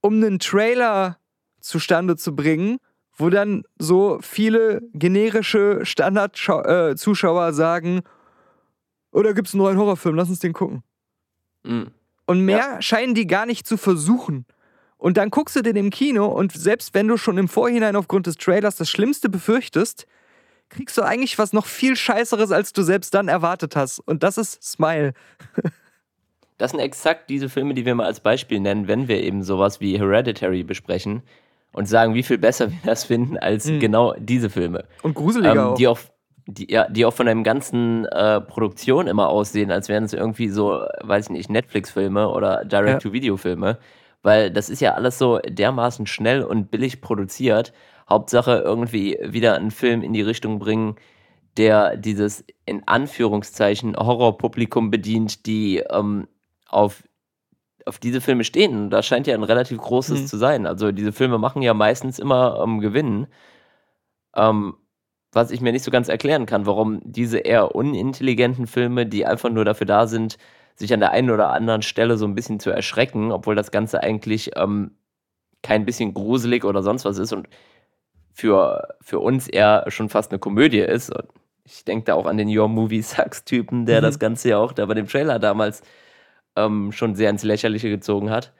um einen Trailer zustande zu bringen, wo dann so viele generische Standard-Zuschauer sagen, oder gibt es einen neuen Horrorfilm, lass uns den gucken. Mhm. Und mehr scheinen die gar nicht zu versuchen. Und dann guckst du den im Kino und selbst wenn du schon im Vorhinein aufgrund des Trailers das Schlimmste befürchtest, kriegst du eigentlich was noch viel Scheißeres, als du selbst dann erwartet hast. Und das ist Smile. Das sind exakt diese Filme, die wir mal als Beispiel nennen, wenn wir eben sowas wie Hereditary besprechen und sagen, wie viel besser wir das finden als Mhm. genau diese Filme. Und gruseliger Ähm, auch. die auch die, ja, die auch von der ganzen äh, Produktion immer aussehen, als wären es irgendwie so, weiß ich nicht, Netflix-Filme oder Direct-to-Video-Filme. Weil das ist ja alles so dermaßen schnell und billig produziert. Hauptsache irgendwie wieder einen Film in die Richtung bringen, der dieses in Anführungszeichen Horrorpublikum bedient, die ähm, auf, auf diese Filme stehen. Und Das scheint ja ein relativ großes Mhm. zu sein. Also diese Filme machen ja meistens immer ähm, Gewinn. Ähm, was ich mir nicht so ganz erklären kann, warum diese eher unintelligenten Filme, die einfach nur dafür da sind, sich an der einen oder anderen Stelle so ein bisschen zu erschrecken, obwohl das Ganze eigentlich ähm, kein bisschen gruselig oder sonst was ist und für, für uns eher schon fast eine Komödie ist. Und ich denke da auch an den Your Movie Sucks-Typen, der Mhm. das Ganze ja auch da bei dem Trailer damals ähm, schon sehr ins Lächerliche gezogen hat.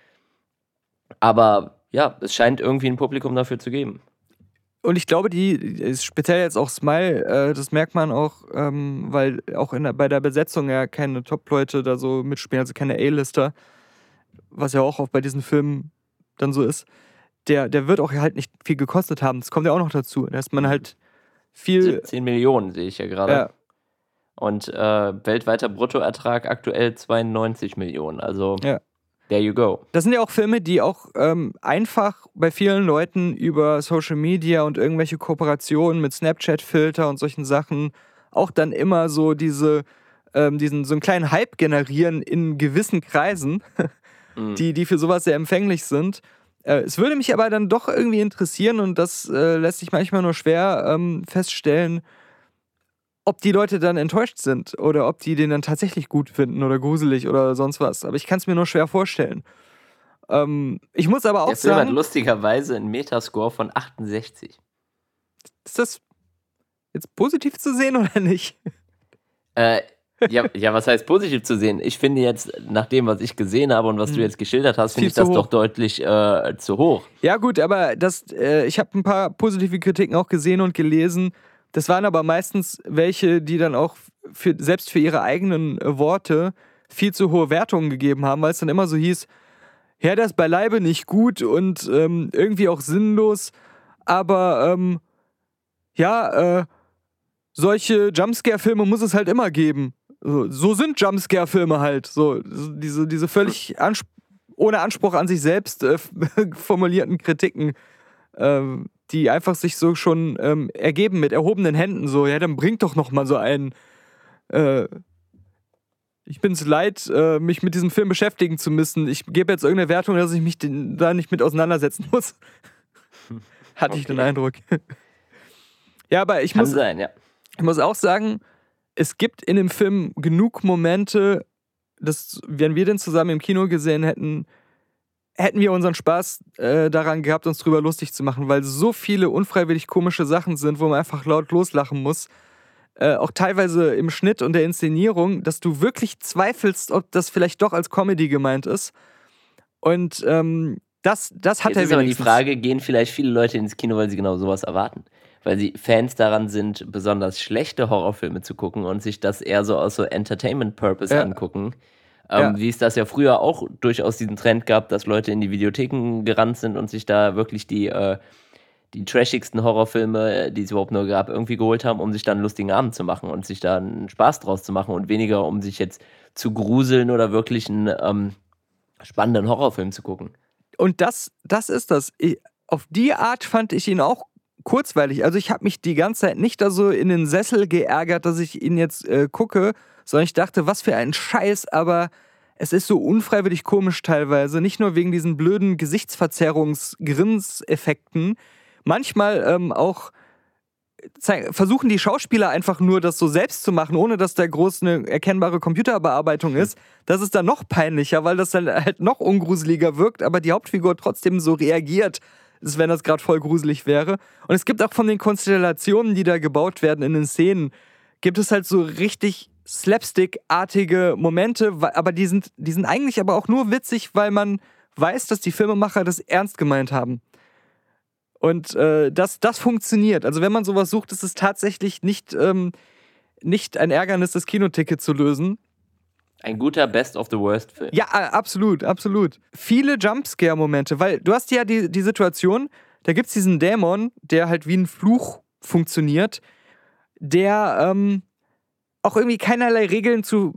Aber ja, es scheint irgendwie ein Publikum dafür zu geben. Und ich glaube, die, speziell jetzt auch Smile, äh, das merkt man auch, ähm, weil auch in der, bei der Besetzung ja keine Top-Leute da so mitspielen, also keine A-Lister, was ja auch, auch bei diesen Filmen dann so ist. Der, der wird auch halt nicht viel gekostet haben. Das kommt ja auch noch dazu, dass man halt viel. 17 Millionen sehe ich ja gerade. Ja, Und äh, weltweiter Bruttoertrag aktuell 92 Millionen. Also, Ja. there you go. Das sind ja auch Filme, die auch ähm, einfach bei vielen Leuten über Social Media und irgendwelche Kooperationen mit Snapchat-Filter und solchen Sachen auch dann immer so diese, ähm, diesen, so einen kleinen Hype generieren in gewissen Kreisen, Mhm. die, die für sowas sehr empfänglich sind. Äh, es würde mich aber dann doch irgendwie interessieren und das äh, lässt sich manchmal nur schwer ähm, feststellen, ob die Leute dann enttäuscht sind oder ob die den dann tatsächlich gut finden oder gruselig oder sonst was. Aber ich kann es mir nur schwer vorstellen. Ähm, ich muss aber auch hat sagen, lustigerweise einen Metascore von 68. ist das jetzt positiv zu sehen oder nicht? Äh, ja, ja, was heißt positiv zu sehen? Ich finde jetzt, nach dem, was ich gesehen habe und was du Hm. jetzt geschildert hast, finde ich das hoch. doch deutlich äh, zu hoch. Ja, gut, aber das, äh, ich habe ein paar positive Kritiken auch gesehen und gelesen. Das waren aber meistens welche, die dann auch für, selbst für ihre eigenen äh, Worte viel zu hohe Wertungen gegeben haben, weil es dann immer so hieß, ja, das ist beileibe nicht gut und ähm, irgendwie auch sinnlos, aber ähm, ja, äh, solche Jumpscare-Filme muss es halt immer geben. So, so sind Jumpscare-Filme halt. So, diese, diese völlig ansp ohne Anspruch an sich selbst äh, formulierten Kritiken, ähm, die einfach sich so schon ähm, ergeben mit erhobenen Händen. So, ja, dann bringt doch noch mal so einen. Äh, ich bin es leid, äh, mich mit diesem Film beschäftigen zu müssen. Ich gebe jetzt irgendeine Wertung, dass ich mich den, da nicht mit auseinandersetzen muss. Hatte ich den Okay. Eindruck. ja, aber ich Kann muss, sein, ja. ich muss auch sagen, es gibt in dem Film genug Momente, dass, wenn wir den zusammen im Kino gesehen hätten, hätten wir unseren Spaß äh, daran gehabt, uns drüber lustig zu machen, weil so viele unfreiwillig komische Sachen sind, wo man einfach laut loslachen muss. Äh, auch teilweise im Schnitt und der Inszenierung, dass du wirklich zweifelst, ob das vielleicht doch als Comedy gemeint ist. Und ähm, das, das hat Jetzt er ist aber die. Frage, gehen vielleicht viele Leute ins Kino, weil sie genau sowas erwarten? weil sie Fans daran sind, besonders schlechte Horrorfilme zu gucken und sich das eher so aus so Entertainment Purpose Ja. angucken. Ähm, Ja. Wie es das ja früher auch durchaus diesen Trend gab, dass Leute in die Videotheken gerannt sind und sich da wirklich die, äh, die trashigsten Horrorfilme, die es überhaupt nur gab, irgendwie geholt haben, um sich dann einen lustigen Abend zu machen und sich da einen Spaß draus zu machen und weniger, um sich jetzt zu gruseln oder wirklich einen ähm, spannenden Horrorfilm zu gucken. Und das, das ist das. Ich, auf die Art fand ich ihn auch kurzweilig. Also ich habe mich die ganze Zeit nicht da so in den Sessel geärgert, dass ich ihn jetzt äh, gucke, sondern ich dachte, was für ein Scheiß, aber es ist so unfreiwillig komisch teilweise. Nicht nur wegen diesen blöden Gesichtsverzerrungs-Grinseffekten. Manchmal ähm, auch zei- versuchen die Schauspieler einfach nur, das so selbst zu machen, ohne dass da groß eine erkennbare Computerbearbeitung ist. Das ist dann noch peinlicher, weil das dann halt noch ungruseliger wirkt, aber die Hauptfigur trotzdem so reagiert, als wenn das gerade voll gruselig wäre. Und es gibt auch von den Konstellationen, die da gebaut werden in den Szenen, gibt es halt so richtig slapstick-artige Momente, aber die sind, die sind eigentlich aber auch nur witzig, weil man weiß, dass die Filmemacher das ernst gemeint haben. Und äh, das, das funktioniert. Also wenn man sowas sucht, ist es tatsächlich nicht, ähm, nicht ein Ärgernis, das Kinoticket zu lösen. Ein guter Best of the Worst Film. Ja, absolut, absolut. Viele Jumpscare-Momente, weil du hast ja die, die Situation, da gibt es diesen Dämon, der halt wie ein Fluch funktioniert, der ähm, auch irgendwie keinerlei Regeln zu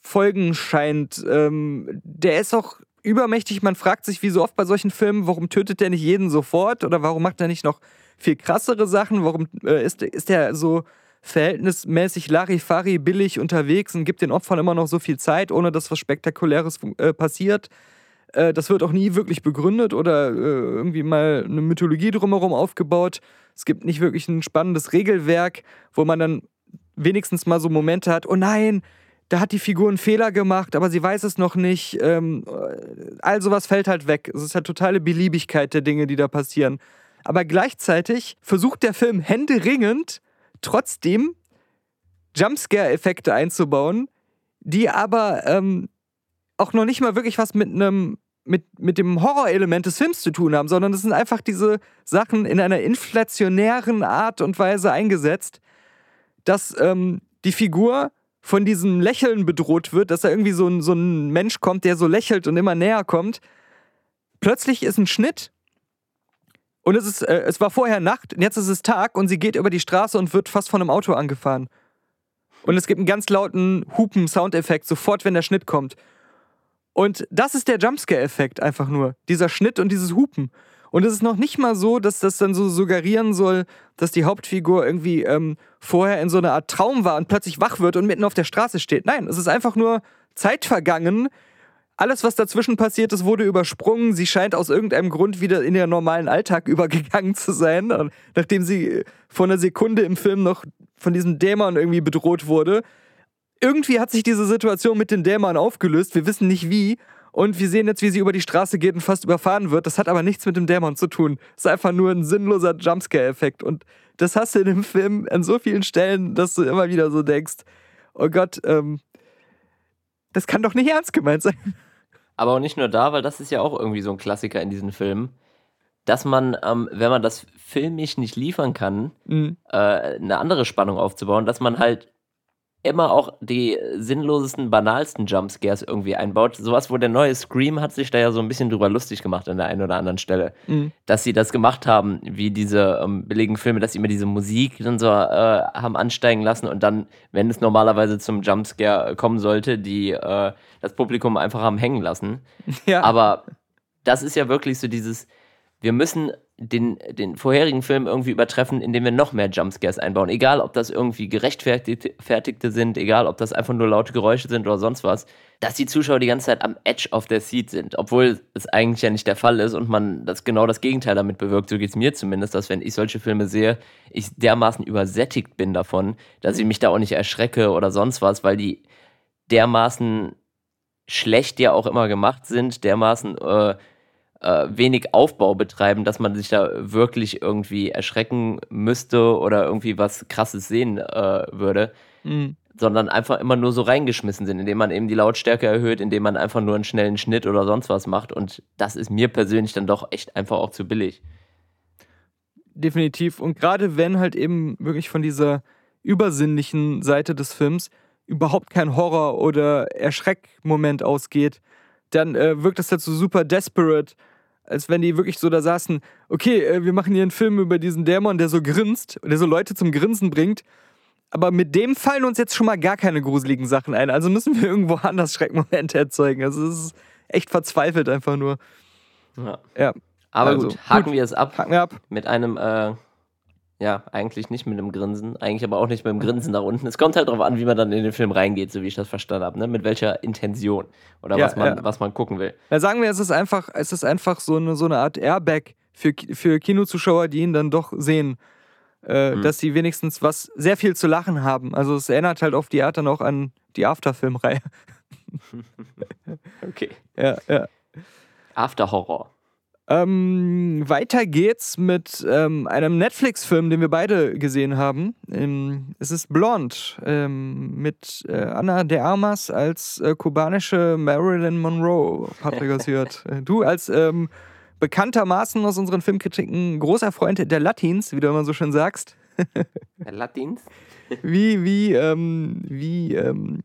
folgen scheint. Ähm, der ist auch übermächtig. Man fragt sich, wie so oft bei solchen Filmen, warum tötet der nicht jeden sofort oder warum macht er nicht noch viel krassere Sachen? Warum äh, ist, ist der so verhältnismäßig Larifari billig unterwegs und gibt den Opfern immer noch so viel Zeit, ohne dass was Spektakuläres äh, passiert? Äh, das wird auch nie wirklich begründet oder äh, irgendwie mal eine Mythologie drumherum aufgebaut. Es gibt nicht wirklich ein spannendes Regelwerk, wo man dann wenigstens mal so Momente hat, oh nein, da hat die Figur einen Fehler gemacht, aber sie weiß es noch nicht. Ähm, all sowas fällt halt weg. Es ist halt totale Beliebigkeit der Dinge, die da passieren. Aber gleichzeitig versucht der Film händeringend trotzdem Jumpscare-Effekte einzubauen, die aber ähm, auch noch nicht mal wirklich was mit einem mit, mit dem Horrorelement des Films zu tun haben, sondern es sind einfach diese Sachen in einer inflationären Art und Weise eingesetzt, dass ähm, die Figur von diesem Lächeln bedroht wird, dass da irgendwie so ein, so ein Mensch kommt, der so lächelt und immer näher kommt. Plötzlich ist ein Schnitt und es, ist, äh, es war vorher Nacht und jetzt ist es Tag und sie geht über die Straße und wird fast von einem Auto angefahren. Und es gibt einen ganz lauten Hupen-Soundeffekt sofort, wenn der Schnitt kommt. Und das ist der Jumpscare-Effekt einfach nur. Dieser Schnitt und dieses Hupen. Und es ist noch nicht mal so, dass das dann so suggerieren soll, dass die Hauptfigur irgendwie ähm, vorher in so einer Art Traum war und plötzlich wach wird und mitten auf der Straße steht. Nein, es ist einfach nur Zeit vergangen. Alles, was dazwischen passiert ist, wurde übersprungen. Sie scheint aus irgendeinem Grund wieder in ihren normalen Alltag übergegangen zu sein. Und nachdem sie vor einer Sekunde im Film noch von diesem Dämon irgendwie bedroht wurde. Irgendwie hat sich diese Situation mit dem Dämon aufgelöst. Wir wissen nicht wie. Und wir sehen jetzt, wie sie über die Straße geht und fast überfahren wird. Das hat aber nichts mit dem Dämon zu tun. Es ist einfach nur ein sinnloser Jumpscare-Effekt. Und das hast du in dem Film an so vielen Stellen, dass du immer wieder so denkst, oh Gott, ähm, das kann doch nicht ernst gemeint sein. Aber auch nicht nur da, weil das ist ja auch irgendwie so ein Klassiker in diesen Filmen, dass man, ähm, wenn man das filmisch nicht liefern kann, Mhm. äh, eine andere Spannung aufzubauen, dass man halt immer auch die sinnlosesten, banalsten Jumpscares irgendwie einbaut. Sowas, wo der neue Scream hat sich da ja so ein bisschen drüber lustig gemacht an der einen oder anderen Stelle. Mhm. Dass sie das gemacht haben, wie diese ähm, billigen Filme, dass sie immer diese Musik dann so äh, haben ansteigen lassen und dann, wenn es normalerweise zum Jumpscare kommen sollte, die äh, das Publikum einfach haben hängen lassen. Ja. Aber das ist ja wirklich so dieses, wir müssen den, den vorherigen Film irgendwie übertreffen, indem wir noch mehr Jumpscares einbauen. Egal, ob das irgendwie gerechtfertigte fertigte sind, egal, ob das einfach nur laute Geräusche sind oder sonst was, dass die Zuschauer die ganze Zeit am Edge of their seat sind, obwohl es eigentlich ja nicht der Fall ist und man das genau das Gegenteil damit bewirkt. So geht es mir zumindest, dass wenn ich solche Filme sehe, ich dermaßen übersättigt bin davon, dass ich mich da auch nicht erschrecke oder sonst was, weil die dermaßen schlecht ja auch immer gemacht sind, dermaßen äh, äh, wenig Aufbau betreiben, dass man sich da wirklich irgendwie erschrecken müsste oder irgendwie was Krasses sehen äh, würde, Mhm. sondern einfach immer nur so reingeschmissen sind, indem man eben die Lautstärke erhöht, indem man einfach nur einen schnellen Schnitt oder sonst was macht. Und das ist mir persönlich dann doch echt einfach auch zu billig. definitiv. Und gerade wenn halt eben wirklich von dieser übersinnlichen Seite des Films überhaupt kein Horror- oder Erschreckmoment ausgeht, dann äh, wirkt das halt so super desperate, als wenn die wirklich so da saßen, okay, äh, wir machen hier einen Film über diesen Dämon, der so grinst, der so Leute zum Grinsen bringt. Aber mit dem fallen uns jetzt schon mal gar keine gruseligen Sachen ein. Also müssen wir irgendwo anders Schreckmomente erzeugen. Also es ist echt verzweifelt einfach nur. Ja. Ja. Aber Also, gut, haken gut. wir es ab. Haken wir ab. Mit einem, äh, ja, eigentlich nicht mit einem Grinsen, eigentlich aber auch nicht mit einem Grinsen nach unten. Es kommt halt darauf an, wie man dann in den Film reingeht, so wie ich das verstanden habe, ne? Mit welcher Intention oder Ja, was, man, ja. was man gucken will. Na, sagen wir, es ist einfach, es ist einfach so eine, so eine Art Airbag für, für Kinozuschauer, die ihn dann doch sehen. Äh, Mhm. Dass sie wenigstens was sehr viel zu lachen haben. Also es erinnert halt auf die Art dann auch an die Afterfilm-Reihe. Okay. Ja, ja. After Horror. Ähm, weiter geht's mit ähm, einem Netflix-Film, den wir beide gesehen haben. Ähm, es ist Blonde ähm, mit äh, Anna de Armas als äh, kubanische Marilyn Monroe. Patrick. Äh, Du als ähm, bekanntermaßen aus unseren Filmkritiken großer Freund der Latins, wie du immer so schön sagst. Latins? Wie, wie, ähm, wie, ähm,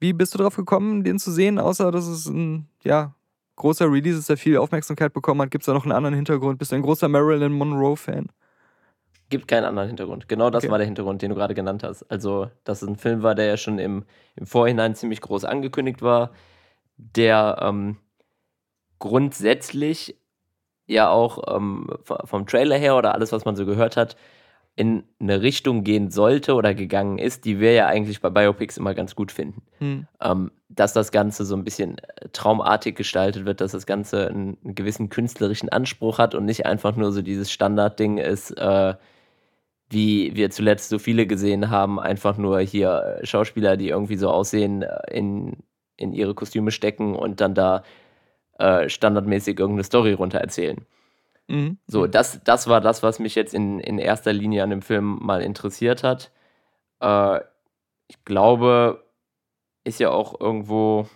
wie bist du drauf gekommen, den zu sehen, außer dass es ein, ja, großer Release ist, der viel Aufmerksamkeit bekommen hat? Gibt es da noch einen anderen Hintergrund? Bist du ein großer Marilyn Monroe-Fan? Gibt keinen anderen Hintergrund. Genau das Okay. war der Hintergrund, den du gerade genannt hast. Also, dass es ein Film war, der ja schon im, im Vorhinein ziemlich groß angekündigt war, der ähm, grundsätzlich ja auch ähm, vom Trailer her oder alles, was man so gehört hat, in eine Richtung gehen sollte oder gegangen ist, die wir ja eigentlich bei Biopics immer ganz gut finden. Hm. ähm, dass das Ganze so ein bisschen äh, traumartig gestaltet wird, dass das Ganze einen, einen gewissen künstlerischen Anspruch hat und nicht einfach nur so dieses Standardding ist, äh, wie wir zuletzt so viele gesehen haben, einfach nur hier äh, Schauspieler, die irgendwie so aussehen, äh, in, in ihre Kostüme stecken und dann da äh, standardmäßig irgendeine Story runter erzählen. Mhm. So, das, das war das, was mich jetzt in, in erster Linie an dem Film mal interessiert hat. Äh, ich glaube, ist ja auch irgendwo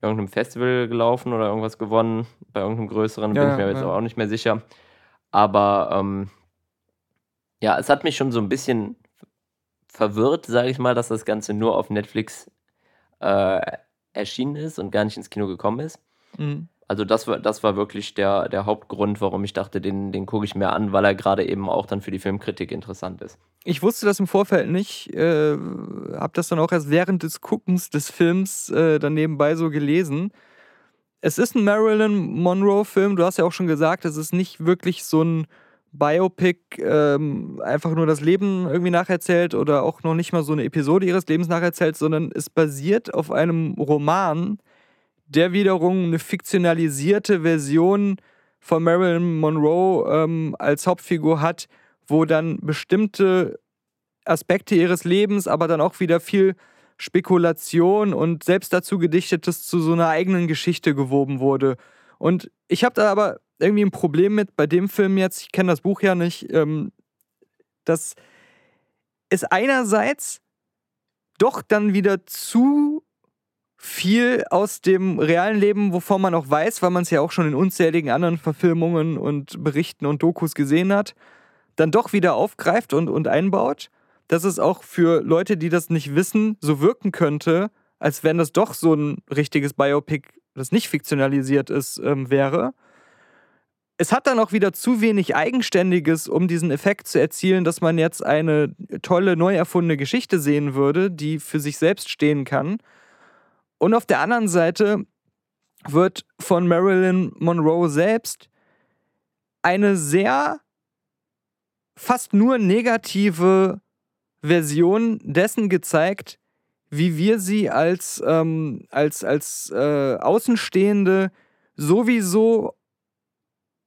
irgendeinem Festival gelaufen oder irgendwas gewonnen, bei irgendeinem größeren, Ja, bin ich mir ja, jetzt auch nicht mehr sicher. Aber ähm, ja, es hat mich schon so ein bisschen verwirrt, sage ich mal, dass das Ganze nur auf Netflix äh, erschienen ist und gar nicht ins Kino gekommen ist. Mhm. Also das war, das war wirklich der, der Hauptgrund, warum ich dachte, den, den gucke ich mir an, weil er gerade eben auch dann für die Filmkritik interessant ist. Ich wusste das im Vorfeld nicht, äh, habe das dann auch erst während des Guckens des Films äh, dann nebenbei so gelesen. Es ist ein Marilyn Monroe-Film, du hast ja auch schon gesagt, es ist nicht wirklich so ein Biopic, ähm, einfach nur das Leben irgendwie nacherzählt oder auch noch nicht mal so eine Episode ihres Lebens nacherzählt, sondern es basiert auf einem Roman, der wiederum eine fiktionalisierte Version von Marilyn Monroe ähm, als Hauptfigur hat, wo dann bestimmte Aspekte ihres Lebens, aber dann auch wieder viel Spekulation und selbst dazu gedichtetes zu so einer eigenen Geschichte gewoben wurde. Und ich habe da aber irgendwie ein Problem mit bei dem Film jetzt, ich kenne das Buch ja nicht, ähm, dass es einerseits doch dann wieder zu viel aus dem realen Leben, wovon man auch weiß, weil man es ja auch schon in unzähligen anderen Verfilmungen und Berichten und Dokus gesehen hat, dann doch wieder aufgreift und, und einbaut, dass es auch für Leute, die das nicht wissen, so wirken könnte, als wenn das doch so ein richtiges Biopic, das nicht fiktionalisiert ist, ähm, wäre. Es hat dann auch wieder zu wenig Eigenständiges, um diesen Effekt zu erzielen, dass man jetzt eine tolle, neu erfundene Geschichte sehen würde, die für sich selbst stehen kann. Und auf der anderen Seite wird von Marilyn Monroe selbst eine sehr fast nur negative Version dessen gezeigt, wie wir sie als, ähm, als, als äh, Außenstehende sowieso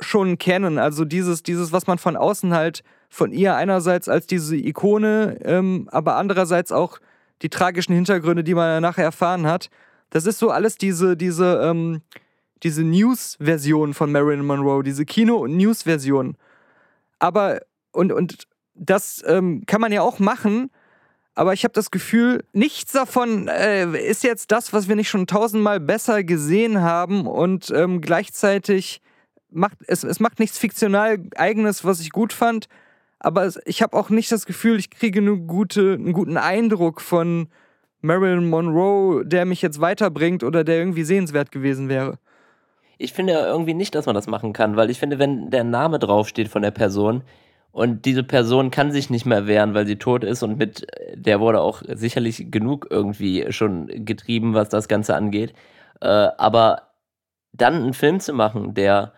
schon kennen. Also dieses, dieses, was man von außen halt von ihr einerseits als diese Ikone, ähm, aber andererseits auch die tragischen Hintergründe, die man nachher erfahren hat. Das ist so alles diese, diese, ähm, diese News-Version von Marilyn Monroe, diese Kino- und News-Version. Aber, und, und das ähm, kann man ja auch machen, aber ich habe das Gefühl, nichts davon äh, ist jetzt das, was wir nicht schon tausendmal besser gesehen haben und ähm, gleichzeitig macht, es, es macht nichts fiktional eigenes, was ich gut fand, aber ich habe auch nicht das Gefühl, ich kriege eine gute, einen guten Eindruck von Marilyn Monroe, der mich jetzt weiterbringt oder der irgendwie sehenswert gewesen wäre. Ich finde irgendwie nicht, dass man das machen kann, weil ich finde, wenn der Name draufsteht von der Person und diese Person kann sich nicht mehr wehren, weil sie tot ist und mit der wurde auch sicherlich genug irgendwie schon getrieben, was das Ganze angeht. Äh, aber dann einen Film zu machen, der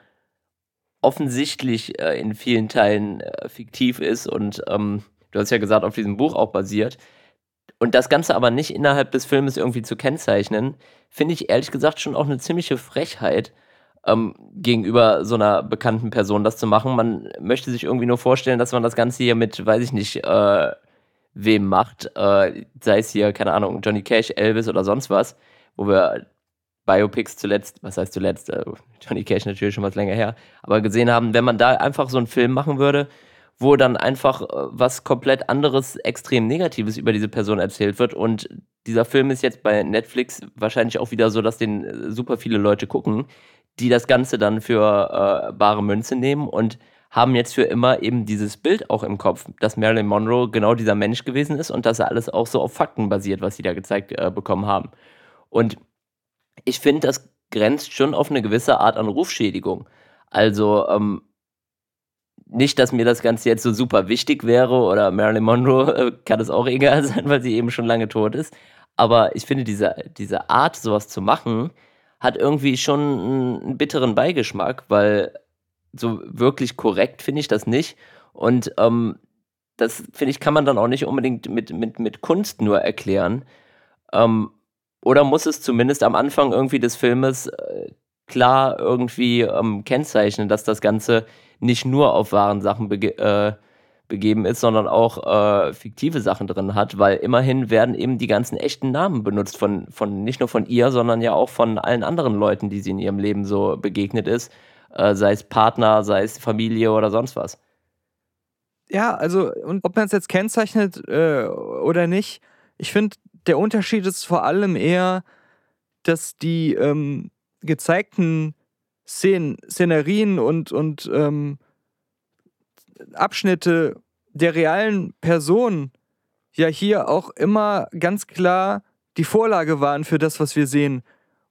offensichtlich äh, in vielen Teilen äh, fiktiv ist und ähm, du hast ja gesagt, auf diesem Buch auch basiert. Und das Ganze aber nicht innerhalb des Filmes irgendwie zu kennzeichnen, finde ich ehrlich gesagt schon auch eine ziemliche Frechheit ähm, gegenüber so einer bekannten Person das zu machen. Man möchte sich irgendwie nur vorstellen, dass man das Ganze hier mit, weiß ich nicht, äh, wem macht, äh, sei es hier, keine Ahnung, Johnny Cash, Elvis oder sonst was, wo wir Biopics zuletzt, was heißt zuletzt, äh, Johnny Cash natürlich schon was länger her, aber gesehen haben, wenn man da einfach so einen Film machen würde, wo dann einfach äh, was komplett anderes, extrem Negatives über diese Person erzählt wird. Und dieser Film ist jetzt bei Netflix wahrscheinlich auch wieder so, dass den äh, super viele Leute gucken, die das Ganze dann für äh, bare Münze nehmen und haben jetzt für immer eben dieses Bild auch im Kopf, dass Marilyn Monroe genau dieser Mensch gewesen ist und dass er alles auch so auf Fakten basiert, was sie da gezeigt äh, bekommen haben. Und ich finde, das grenzt schon auf eine gewisse Art an Rufschädigung. Also ähm, nicht, dass mir das Ganze jetzt so super wichtig wäre oder Marilyn Monroe äh, kann es auch egal sein, weil sie eben schon lange tot ist. Aber ich finde, diese, diese Art, sowas zu machen, hat irgendwie schon einen bitteren Beigeschmack, weil so wirklich korrekt finde ich das nicht. Und ähm, das, finde ich, kann man dann auch nicht unbedingt mit, mit, mit Kunst nur erklären. Ähm, oder muss es zumindest am Anfang irgendwie des Filmes äh, klar irgendwie ähm, kennzeichnen, dass das Ganze nicht nur auf wahren Sachen bege äh, begeben ist, sondern auch äh, fiktive Sachen drin hat, weil immerhin werden eben die ganzen echten Namen benutzt von, von nicht nur von ihr, sondern ja auch von allen anderen Leuten, die sie in ihrem Leben so begegnet ist, äh, sei es Partner, sei es Familie oder sonst was. Ja, also und ob man es jetzt kennzeichnet äh, oder nicht, ich finde, der Unterschied ist vor allem eher, dass die ähm, gezeigten Szen Szenerien und, und ähm, Abschnitte der realen Person ja hier auch immer ganz klar die Vorlage waren für das, was wir sehen.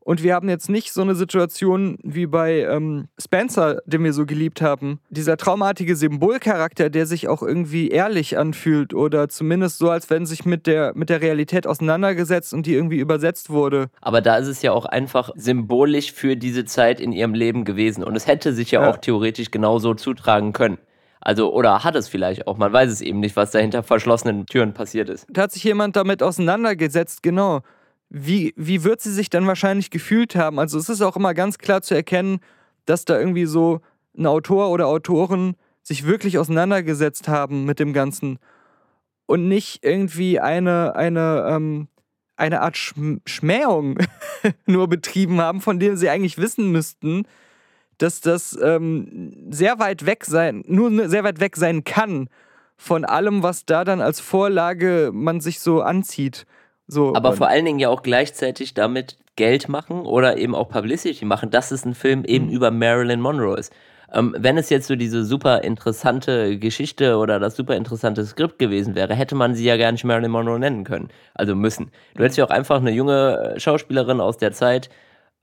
Und wir haben jetzt nicht so eine Situation wie bei ähm, Spencer, den wir so geliebt haben. Dieser traumartige Symbolcharakter, der sich auch irgendwie ehrlich anfühlt oder zumindest so, als wenn sich mit der, mit der Realität auseinandergesetzt und die irgendwie übersetzt wurde. Aber da ist es ja auch einfach symbolisch für diese Zeit in ihrem Leben gewesen. Und es hätte sich ja, ja. auch theoretisch genauso zutragen können. Also, oder hat es vielleicht auch, man weiß es eben nicht, was da hinter verschlossenen Türen passiert ist. Da hat sich jemand damit auseinandergesetzt, genau wie, wie wird sie sich dann wahrscheinlich gefühlt haben? Also es ist auch immer ganz klar zu erkennen, dass da irgendwie so ein Autor oder Autoren sich wirklich auseinandergesetzt haben mit dem Ganzen und nicht irgendwie eine, eine, ähm, eine Art Schm Schmähung nur betrieben haben, von dem sie eigentlich wissen müssten, dass das ähm, sehr weit weg sein, nur sehr weit weg sein kann von allem, was da dann als Vorlage man sich so anzieht. So, aber vor allen Dingen ja auch gleichzeitig damit Geld machen oder eben auch Publicity machen, dass es ein Film eben mhm. über Marilyn Monroe ist. Ähm, wenn es jetzt so diese super interessante Geschichte oder das super interessante Skript gewesen wäre, hätte man sie ja gar nicht Marilyn Monroe nennen können. Also müssen. Du hättest ja auch einfach eine junge äh, Schauspielerin aus der Zeit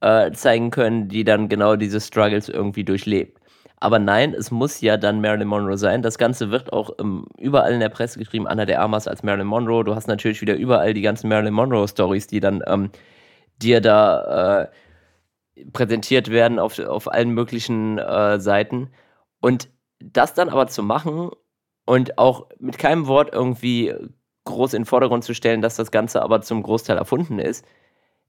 äh, zeigen können, die dann genau diese Struggles irgendwie durchlebt. Aber nein, es muss ja dann Marilyn Monroe sein. Das Ganze wird auch ähm, überall in der Presse geschrieben, Anna de Armas als Marilyn Monroe. Du hast natürlich wieder überall die ganzen Marilyn Monroe-Stories, die dann ähm, dir da äh, präsentiert werden auf, auf allen möglichen äh, Seiten. Und das dann aber zu machen und auch mit keinem Wort irgendwie groß in den Vordergrund zu stellen, dass das Ganze aber zum Großteil erfunden ist,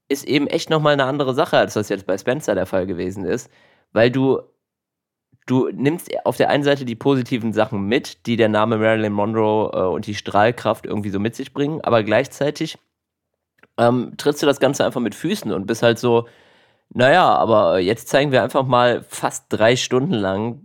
ist eben echt nochmal eine andere Sache, als das jetzt bei Spencer der Fall gewesen ist. Weil du du nimmst auf der einen Seite die positiven Sachen mit, die der Name Marilyn Monroe äh, und die Strahlkraft irgendwie so mit sich bringen, aber gleichzeitig ähm, trittst du das Ganze einfach mit Füßen und bist halt so, naja, aber jetzt zeigen wir einfach mal fast drei Stunden lang,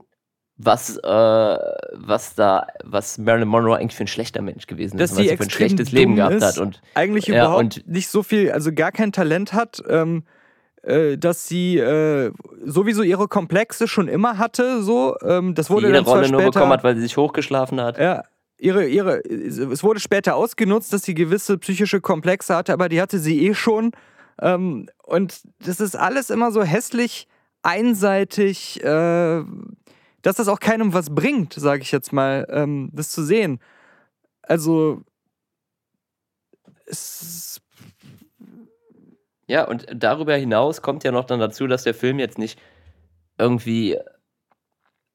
was, äh, was da, was Marilyn Monroe eigentlich für ein schlechter Mensch gewesen ist, Dass was sie für ein schlechtes Leben gehabt hat und eigentlich ja, überhaupt und nicht so viel, also gar kein Talent hat. Ähm, äh, dass sie äh, sowieso ihre Komplexe schon immer hatte, so. Ähm, das wurde die jede dann Rolle nur später, bekommen hat, weil sie sich hochgeschlafen hat. Ja, ihre, ihre, es wurde später ausgenutzt, dass sie gewisse psychische Komplexe hatte, aber die hatte sie eh schon. Ähm, und das ist alles immer so hässlich, einseitig, äh, dass das auch keinem was bringt, sage ich jetzt mal, ähm, das zu sehen. Also, es Ja, und darüber hinaus kommt ja noch dann dazu, dass der Film jetzt nicht irgendwie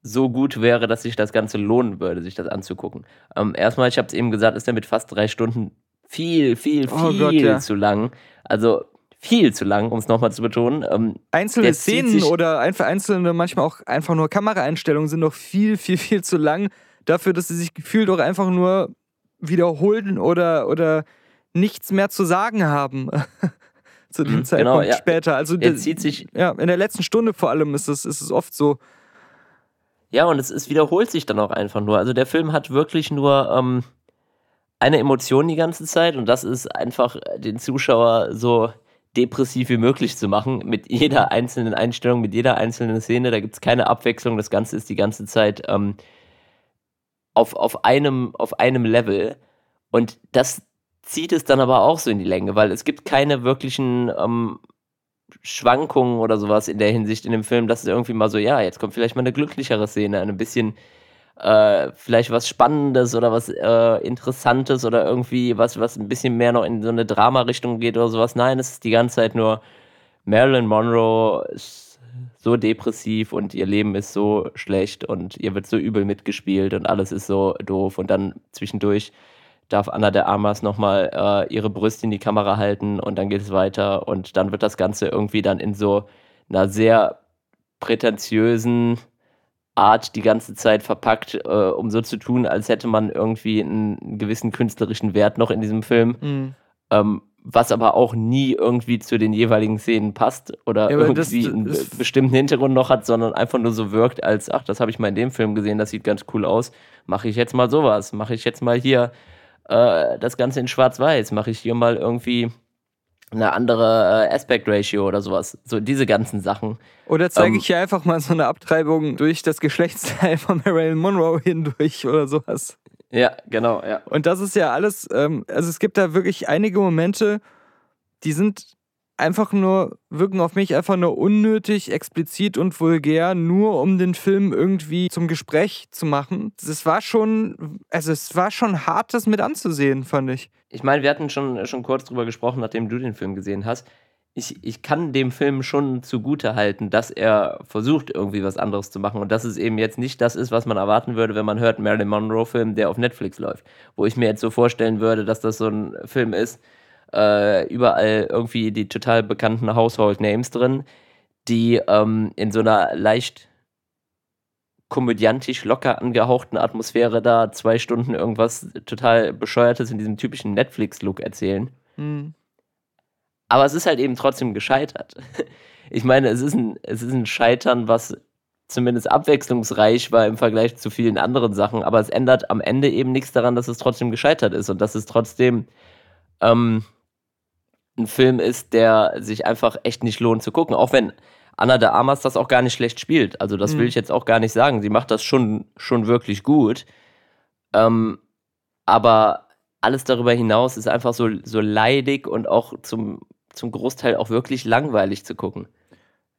so gut wäre, dass sich das Ganze lohnen würde, sich das anzugucken. Ähm, erstmal, ich habe es eben gesagt, ist er mit fast drei Stunden viel, viel, Oh viel Gott, ja. zu lang. Also viel zu lang, um es nochmal zu betonen. Ähm, Einzelne Szenen oder einfach einzelne, manchmal auch einfach nur Kameraeinstellungen sind noch viel, viel, viel zu lang dafür, dass sie sich gefühlt auch einfach nur wiederholen oder, oder nichts mehr zu sagen haben. zu dem Mhm, Zeitpunkt genau, ja. später. Also er das- zieht sich, ja, in der letzten Stunde vor allem ist es, ist es oft so. ja, und es, es wiederholt sich dann auch einfach nur. Also der Film hat wirklich nur ähm, eine Emotion die ganze Zeit und das ist einfach den Zuschauer so depressiv wie möglich zu machen, mit jeder einzelnen Einstellung, mit jeder einzelnen Szene. Da gibt es keine Abwechslung. Das Ganze ist die ganze Zeit ähm, auf, auf, einem, auf einem Level. Und das zieht es dann aber auch so in die Länge, weil es gibt keine wirklichen ähm, Schwankungen oder sowas in der Hinsicht in dem Film, dass es irgendwie mal so, ja, jetzt kommt vielleicht mal eine glücklichere Szene, ein bisschen äh, vielleicht was Spannendes oder was äh, Interessantes oder irgendwie was, was ein bisschen mehr noch in so eine Drama-Richtung geht oder sowas. Nein, es ist die ganze Zeit nur Marilyn Monroe ist so depressiv und ihr Leben ist so schlecht und ihr wird so übel mitgespielt und alles ist so doof und dann zwischendurch darf Anna de Armas nochmal äh, ihre Brüste in die Kamera halten und dann geht es weiter. Und dann wird das Ganze irgendwie dann in so einer sehr prätentiösen Art die ganze Zeit verpackt, äh, um so zu tun, als hätte man irgendwie einen, einen gewissen künstlerischen Wert noch in diesem Film, Mhm. ähm, was aber auch nie irgendwie zu den jeweiligen Szenen passt oder Ja, das- irgendwie einen das- be- bestimmten Hintergrund noch hat, sondern einfach nur so wirkt, als, ach, das habe ich mal in dem Film gesehen, das sieht ganz cool aus, mache ich jetzt mal sowas, mache ich jetzt mal hier äh, das Ganze in schwarz-weiß, mache ich hier mal irgendwie eine andere äh, Aspect Ratio oder sowas. So diese ganzen Sachen. Oder zeige Ähm, ich hier einfach mal so eine Abtreibung durch das Geschlechtsteil von Marilyn Monroe hindurch oder sowas. Ja, genau, ja. Und das ist ja alles, ähm, also es gibt da wirklich einige Momente, die sind einfach nur, wirken auf mich einfach nur unnötig, explizit und vulgär, nur um den Film irgendwie zum Gespräch zu machen. Es war schon, also es war schon hart, das mit anzusehen, fand ich. Ich meine, wir hatten schon, schon kurz drüber gesprochen, nachdem du den Film gesehen hast. Ich, ich kann dem Film schon zugute halten, dass er versucht, irgendwie was anderes zu machen und dass es eben jetzt nicht das ist, was man erwarten würde, wenn man hört, Marilyn Monroe-Film, der auf Netflix läuft. Wo ich mir jetzt so vorstellen würde, dass das so ein Film ist, äh, überall irgendwie die total bekannten Household Names drin, die ähm, in so einer leicht komödiantisch locker angehauchten Atmosphäre da zwei Stunden irgendwas total Bescheuertes in diesem typischen Netflix-Look erzählen. Hm. Aber es ist halt eben trotzdem gescheitert. Ich meine, es ist ein, es ist ein Scheitern, was zumindest abwechslungsreich war im Vergleich zu vielen anderen Sachen, aber es ändert am Ende eben nichts daran, dass es trotzdem gescheitert ist und dass es trotzdem ähm, ein Film ist, der sich einfach echt nicht lohnt zu gucken. Auch wenn Anna de Armas das auch gar nicht schlecht spielt. Also das will Mhm. ich jetzt auch gar nicht sagen. Sie macht das schon, schon wirklich gut. Ähm, aber alles darüber hinaus ist einfach so, so leidig und auch zum, zum Großteil auch wirklich langweilig zu gucken.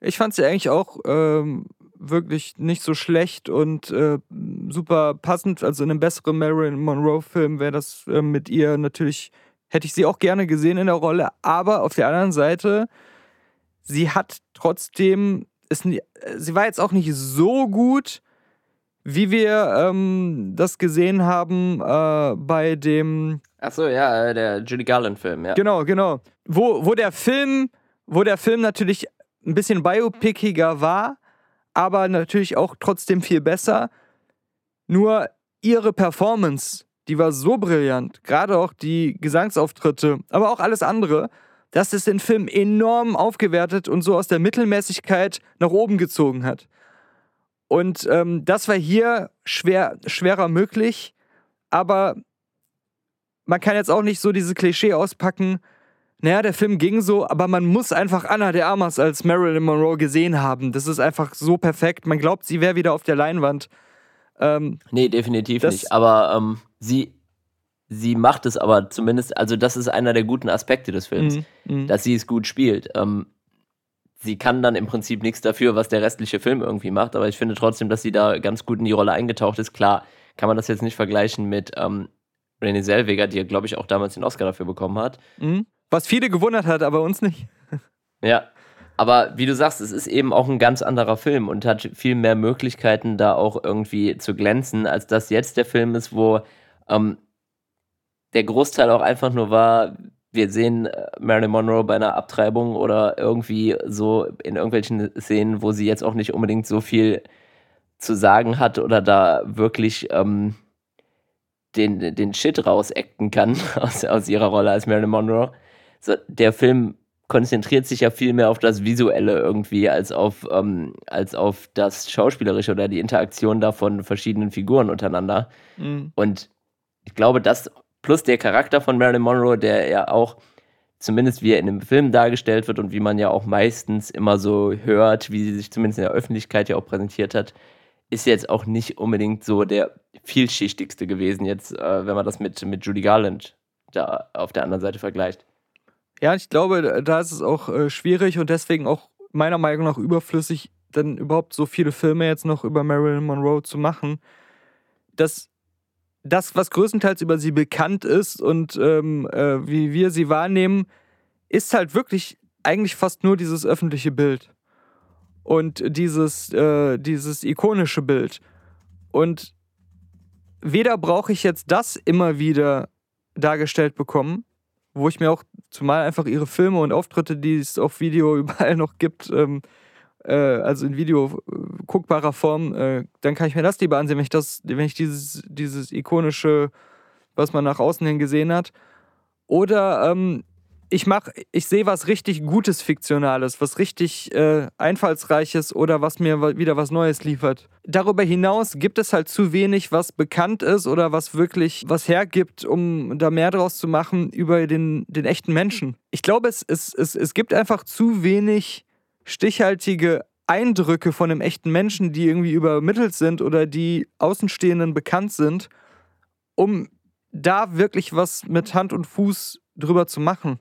Ich fand sie eigentlich auch ähm, wirklich nicht so schlecht und äh, super passend. Also in einem besseren Marilyn Monroe-Film wäre das äh, mit ihr natürlich, hätte ich sie auch gerne gesehen in der Rolle. Aber auf der anderen Seite, sie hat trotzdem, ist, sie war jetzt auch nicht so gut, wie wir ähm, das gesehen haben äh, bei dem Achso, ja, äh, der Judy Garland-Film, ja. Genau, genau. Wo, wo der Film, wo der Film natürlich ein bisschen biopiciger war, aber natürlich auch trotzdem viel besser. Nur ihre Performance, die war so brillant, gerade auch die Gesangsauftritte, aber auch alles andere, dass es den Film enorm aufgewertet und so aus der Mittelmäßigkeit nach oben gezogen hat. Und ähm, das war hier schwer, schwerer möglich, aber man kann jetzt auch nicht so diese Klischee auspacken, naja, der Film ging so, aber man muss einfach Anna de Armas als Marilyn Monroe gesehen haben. Das ist einfach so perfekt. Man glaubt, sie wäre wieder auf der Leinwand. Ähm, nee, definitiv nicht. Aber ähm, sie, sie macht es aber zumindest, also das ist einer der guten Aspekte des Films, mm, dass sie es gut spielt. Ähm, sie kann dann im Prinzip nichts dafür, was der restliche Film irgendwie macht, aber ich finde trotzdem, dass sie da ganz gut in die Rolle eingetaucht ist. Klar, kann man das jetzt nicht vergleichen mit ähm, Renée Zellweger, die ja, glaube ich, auch damals den Oscar dafür bekommen hat. Mhm. Was viele gewundert hat, aber uns nicht. Ja, aber wie du sagst, es ist eben auch ein ganz anderer Film und hat viel mehr Möglichkeiten, da auch irgendwie zu glänzen, als das jetzt der Film ist, wo ähm, der Großteil auch einfach nur war, wir sehen äh, Marilyn Monroe bei einer Abtreibung oder irgendwie so in irgendwelchen Szenen, wo sie jetzt auch nicht unbedingt so viel zu sagen hat oder da wirklich ähm, den, den Shit rausacten kann aus, aus ihrer Rolle als Marilyn Monroe. So, der Film konzentriert sich ja viel mehr auf das Visuelle irgendwie als auf, ähm, als auf das Schauspielerische oder die Interaktion da von verschiedenen Figuren untereinander. Mhm. Und ich glaube, das plus der Charakter von Marilyn Monroe, der ja auch zumindest wie er in dem Film dargestellt wird und wie man ja auch meistens immer so hört, wie sie sich zumindest in der Öffentlichkeit ja auch präsentiert hat, ist jetzt auch nicht unbedingt so der vielschichtigste gewesen, jetzt, äh, wenn man das mit, mit Judy Garland da auf der anderen Seite vergleicht. Ja, ich glaube, da ist es auch äh, schwierig und deswegen auch meiner Meinung nach überflüssig, dann überhaupt so viele Filme jetzt noch über Marilyn Monroe zu machen. Das, das was größtenteils über sie bekannt ist und ähm, äh, wie wir sie wahrnehmen, ist halt wirklich eigentlich fast nur dieses öffentliche Bild und dieses, äh, dieses ikonische Bild. Und weder brauche ich jetzt das immer wieder dargestellt bekommen, wo ich mir auch zumal einfach ihre Filme und Auftritte, die es auf Video überall noch gibt, ähm, äh, also in Video äh, guckbarer Form, äh, dann kann ich mir das lieber ansehen, wenn ich das, wenn ich dieses, dieses ikonische, was man nach außen hin gesehen hat. Oder ähm, ich mache, ich sehe was richtig Gutes Fiktionales, was richtig äh, Einfallsreiches oder was mir wieder was Neues liefert. Darüber hinaus gibt es halt zu wenig, was bekannt ist oder was wirklich was hergibt, um da mehr draus zu machen über den, den echten Menschen. Ich glaube, es, es, es, es gibt einfach zu wenig stichhaltige Eindrücke von einem echten Menschen, die irgendwie übermittelt sind oder die Außenstehenden bekannt sind, um da wirklich was mit Hand und Fuß drüber zu machen.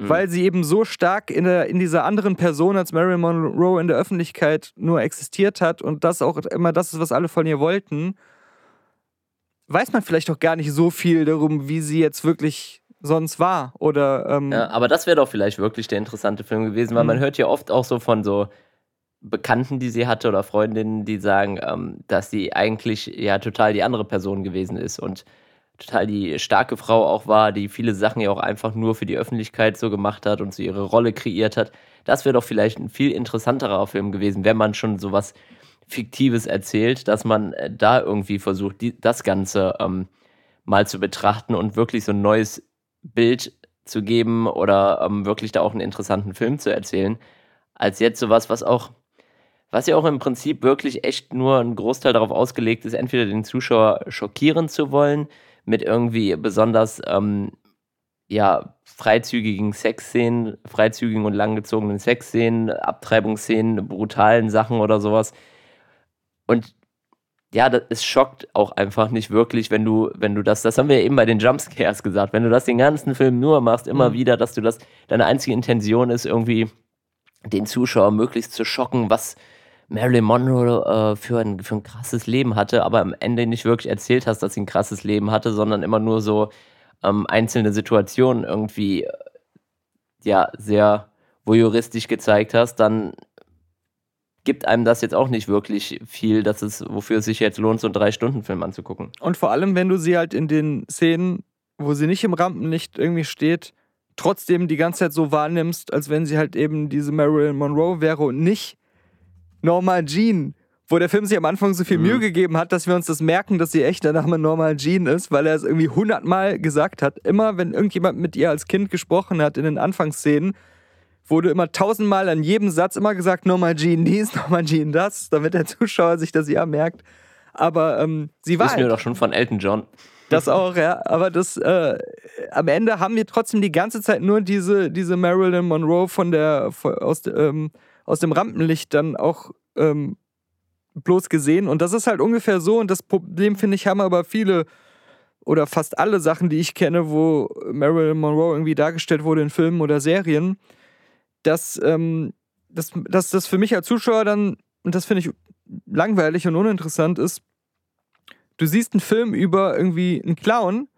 Mhm. weil sie eben so stark in, der, in dieser anderen Person als Marilyn Monroe in der Öffentlichkeit nur existiert hat und das auch immer das ist, was alle von ihr wollten, weiß man vielleicht auch gar nicht so viel darum, wie sie jetzt wirklich sonst war. Oder, ähm ja, aber das wäre doch vielleicht wirklich der interessante Film gewesen, weil mhm. man hört ja oft auch so von so Bekannten, die sie hatte oder Freundinnen, die sagen, ähm, dass sie eigentlich ja total die andere Person gewesen ist und total die starke Frau auch war, die viele Sachen ja auch einfach nur für die Öffentlichkeit so gemacht hat und so ihre Rolle kreiert hat. Das wäre doch vielleicht ein viel interessanterer Film gewesen, wenn man schon sowas Fiktives erzählt, dass man äh, da irgendwie versucht, die, das Ganze ähm, mal zu betrachten und wirklich so ein neues Bild zu geben oder ähm, wirklich da auch einen interessanten Film zu erzählen, als jetzt sowas, was auch, was ja auch im Prinzip wirklich echt nur ein Großteil darauf ausgelegt ist, entweder den Zuschauer schockieren zu wollen, mit irgendwie besonders ähm, ja, freizügigen Sexszenen, freizügigen und langgezogenen Sexszenen, Abtreibungsszenen, brutalen Sachen oder sowas. Und ja, das, es schockt auch einfach nicht wirklich, wenn du, wenn du das, das haben wir ja eben bei den Jumpscares gesagt, wenn du das den ganzen Film nur machst, immer mhm. wieder, dass du das, deine einzige Intention ist, irgendwie den Zuschauer möglichst zu schocken, was, Marilyn Monroe äh, für, ein, für ein krasses Leben hatte, aber am Ende nicht wirklich erzählt hast, dass sie ein krasses Leben hatte, sondern immer nur so ähm, einzelne Situationen irgendwie äh, ja sehr voyeuristisch gezeigt hast, dann gibt einem das jetzt auch nicht wirklich viel, dass es, wofür es sich jetzt lohnt, so einen Drei-Stunden-Film anzugucken. Und vor allem, wenn du sie halt in den Szenen, wo sie nicht im Rampenlicht irgendwie steht, trotzdem die ganze Zeit so wahrnimmst, als wenn sie halt eben diese Marilyn Monroe wäre und nicht Norma Jean, wo der Film sich am Anfang so viel mhm. Mühe gegeben hat, dass wir uns das merken, dass sie echt der Name Norma Jean ist, weil er es irgendwie hundertmal gesagt hat. Immer wenn irgendjemand mit ihr als Kind gesprochen hat in den Anfangsszenen, wurde immer tausendmal an jedem Satz immer gesagt, Norma Jean dies, Norma Jean das, damit der Zuschauer sich das ja merkt. Aber ähm, sie war. Wissen halt, wir doch schon von Elton John. Das auch, ja. Aber das, äh, am Ende haben wir trotzdem die ganze Zeit nur diese, diese Marilyn Monroe von der, von, aus, ähm, aus dem Rampenlicht dann auch ähm, bloß gesehen. Und das ist halt ungefähr so. Und das Problem, finde ich, haben aber viele oder fast alle Sachen, die ich kenne, wo Marilyn Monroe irgendwie dargestellt wurde in Filmen oder Serien, dass, ähm, dass, dass das für mich als Zuschauer dann, und das finde ich langweilig und uninteressant ist, du siehst einen Film über irgendwie einen Clown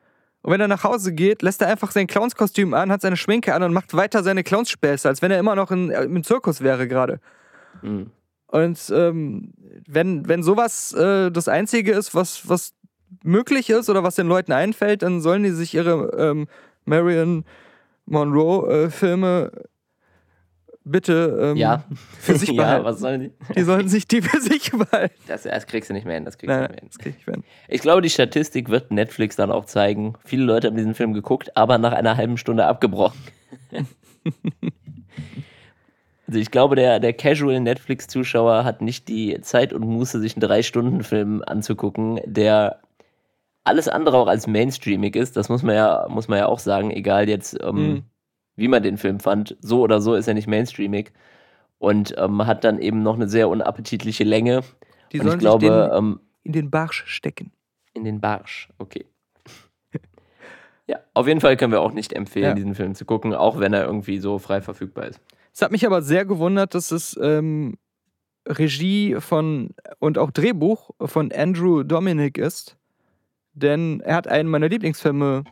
und wenn er nach Hause geht, lässt er einfach sein Clownskostüm an, hat seine Schminke an und macht weiter seine Clownsspäße, als wenn er immer noch in, äh, im Zirkus wäre gerade. Mhm. Und ähm, wenn, wenn sowas äh, das Einzige ist, was, was möglich ist oder was den Leuten einfällt, dann sollen die sich ihre ähm, Marion Monroe-Filme äh, bitte ähm, ja. für sich behalten. ja, was sollen die? Die sollen sich die für sich behalten. Das, das kriegst du nicht mehr hin. Das kriegst Nein, du nicht mehr hin. das krieg ich hin. Ich glaube, die Statistik wird Netflix dann auch zeigen. Viele Leute haben diesen Film geguckt, aber nach einer halben Stunde abgebrochen. also ich glaube, der, der Casual Netflix-Zuschauer hat nicht die Zeit und Muße, sich einen Drei-Stunden-Film anzugucken, der alles andere auch als mainstreamig ist. Das muss man ja, muss man ja auch sagen, egal jetzt, ähm, mhm. Wie man den Film fand. So oder so ist er nicht mainstreamig. Und ähm, hat dann eben noch eine sehr unappetitliche Länge. Die und sollen ich glaube, sich den, ähm, in den Barsch stecken. in den Barsch, okay. ja, auf jeden Fall können wir auch nicht empfehlen, Ja. diesen Film zu gucken, auch wenn er irgendwie so frei verfügbar ist. Es hat mich aber sehr gewundert, dass es ähm, Regie von und auch Drehbuch von Andrew Dominic ist. Denn er hat einen meiner Lieblingsfilme